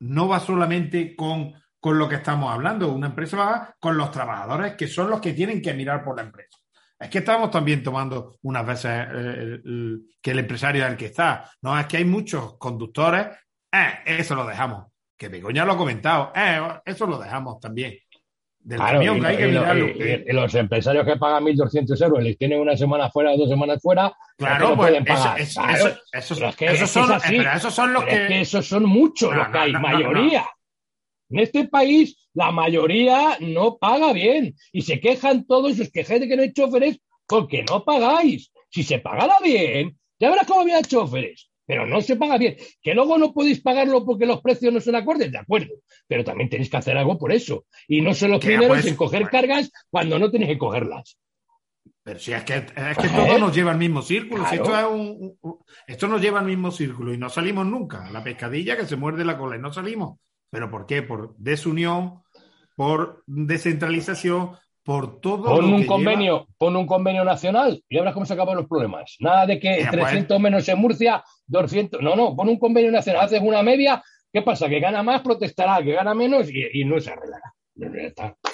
no va solamente con, con lo que estamos hablando, una empresa va con los trabajadores que son los que tienen que mirar por la empresa. Es que estamos también tomando unas veces eh, el, que el empresario es el que está. No, es que hay muchos conductores. Eh, eso lo dejamos. Que Begoña lo ha comentado. Eh, eso lo dejamos también. Del claro, camión, y, que hay que y, mirarlo. Y, y, los empresarios que pagan 1.200 euros les tienen una semana fuera o dos semanas fuera. Claro, pues pueden pagar. Eso, claro. eso, eso, es que, esos, son, pero esos son los que... Es que esos son muchos no, los que hay, no, mayoría. En este país la mayoría no paga bien y se quejan todos los quejes de que no hay choferes porque no pagáis. Si se pagara bien, ya verás cómo había choferes. Pero no se paga bien. Que luego no podéis pagarlo porque los precios no son acordes, de acuerdo. Pero también tenéis que hacer algo por eso. Y no son los primeros pues, en coger bueno. cargas cuando no tenéis que cogerlas. Pero si es que, es que todo nos lleva al mismo círculo, claro. si esto, es un, un, esto nos lleva al mismo círculo y no salimos nunca. La pescadilla que se muerde la cola y no salimos. ¿Pero por qué? Por desunión, por descentralización, por todo. Pon lo un que convenio, lleva... pon un convenio nacional y verás cómo se acaban los problemas. Nada de que Ya, 300 pues. menos en Murcia, 200. No, no, pon un convenio nacional, haces una media. ¿Qué pasa? Que gana más, protestará, que gana menos y, y no se arreglará.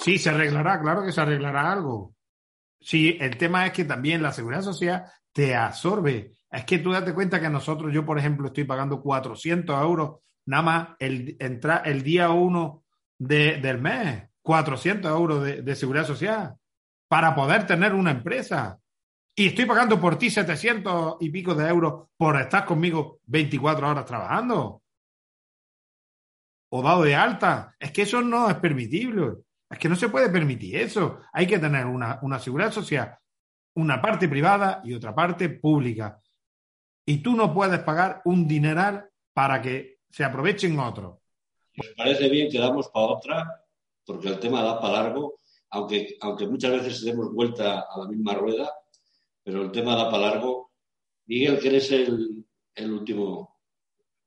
Sí, se arreglará, claro que se arreglará algo. Sí, el tema es que también la seguridad social te absorbe. Es que tú date cuenta que nosotros, yo por ejemplo, estoy pagando 400 euros nada más el, el día uno de, del mes, 400 euros de, de, seguridad social para poder tener una empresa. Y estoy pagando por ti 700 y pico de euros por estar conmigo 24 horas trabajando. O dado de alta. Es que eso no es permitible. Es que no se puede permitir eso. Hay que tener una, una seguridad social, una parte privada y otra parte pública. Y tú no puedes pagar un dineral para que se aprovechen otros. Me parece bien que damos para otra, porque el tema da para largo, aunque, aunque muchas veces demos vuelta a la misma rueda, pero el tema da para largo. Miguel, que eres el, el último.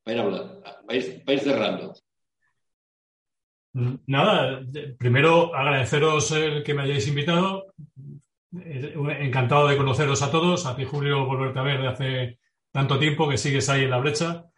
Para ir, hablar, para, ir, para ir cerrando. Nada, primero agradeceros el que me hayáis invitado. Encantado de conoceros a todos. A ti, Julio, volverte a ver de hace tanto tiempo que sigues ahí en la brecha.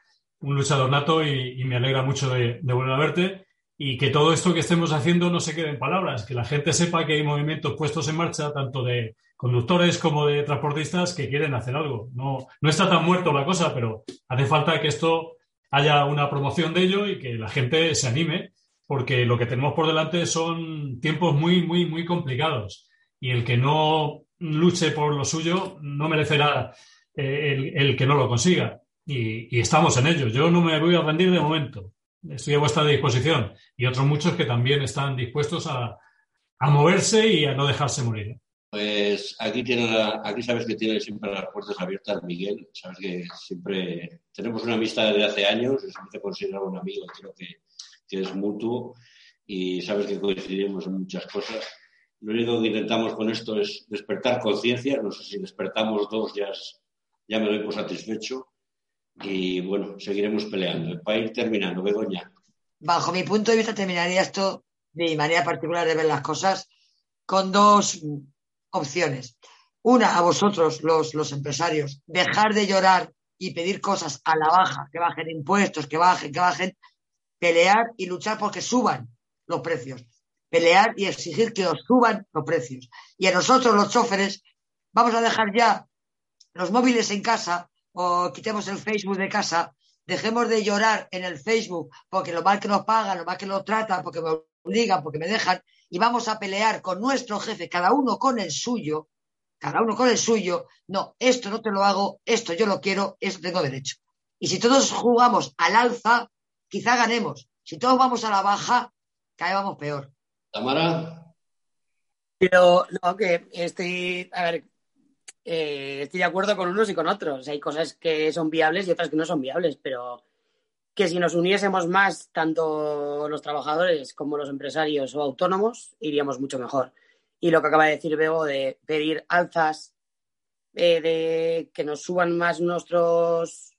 Un luchador nato y, me alegra mucho de, volver a verte. Y que todo esto que estemos haciendo no se quede en palabras, que la gente sepa que hay movimientos puestos en marcha, tanto de conductores como de transportistas, que quieren hacer algo. No, no está tan muerto la cosa, pero hace falta que esto haya una promoción de ello y que la gente se anime porque lo que tenemos por delante son tiempos muy, muy, muy complicados. Y el que no luche por lo suyo no merecerá eh, el, que no lo consiga. Y, y, estamos en ello. Yo no me voy a rendir de momento. Estoy a vuestra disposición. Y otros muchos que también están dispuestos a, a moverse y a no dejarse morir. Pues aquí, tiene la, aquí sabes que tiene siempre las puertas abiertas Miguel. Sabes que siempre tenemos una amistad de hace años. Siempre te considero un amigo. Creo que que es mutuo y sabes que coincidimos en muchas cosas. Lo único que intentamos con esto es despertar conciencia. No sé si despertamos dos, ya, es, ya me doy por satisfecho. Y bueno, seguiremos peleando. Para ir terminando, Begoña. Bajo mi punto de vista, terminaría esto mi manera particular de ver las cosas con dos opciones. Una, a vosotros, los, los empresarios, dejar de llorar y pedir cosas a la baja, que bajen impuestos, que bajen, que bajen, pelear y luchar porque suban los precios. Pelear y exigir que os suban los precios. Y a nosotros, los choferes, vamos a dejar ya los móviles en casa o quitemos el Facebook de casa, dejemos de llorar en el Facebook porque lo mal que nos pagan, lo mal que nos tratan, porque me obligan, porque me dejan, y vamos a pelear con nuestro jefe, cada uno con el suyo, cada uno con el suyo, no, esto no te lo hago, esto yo lo quiero, esto tengo derecho. Y si todos jugamos al alza, quizá ganemos. Si todos vamos a la baja, caemos peor. Tamara. Pero no, que estoy, a ver, eh, estoy de acuerdo con unos y con otros. Hay cosas que son viables y otras que no son viables, pero que si nos uniésemos más, tanto los trabajadores como los empresarios o autónomos, iríamos mucho mejor. Y lo que acaba de decir Bebo de pedir alzas, eh, de que nos suban más nuestros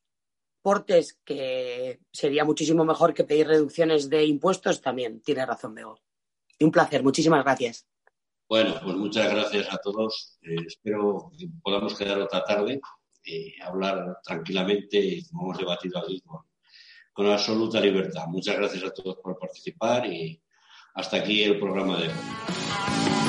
portes, que sería muchísimo mejor que pedir reducciones de impuestos, también tiene razón Bebo. Un placer, muchísimas gracias. Bueno, pues muchas gracias a todos. Eh, espero que podamos quedar otra tarde y hablar tranquilamente, como hemos debatido aquí, con absoluta libertad. Muchas gracias a todos por participar y hasta aquí el programa de hoy.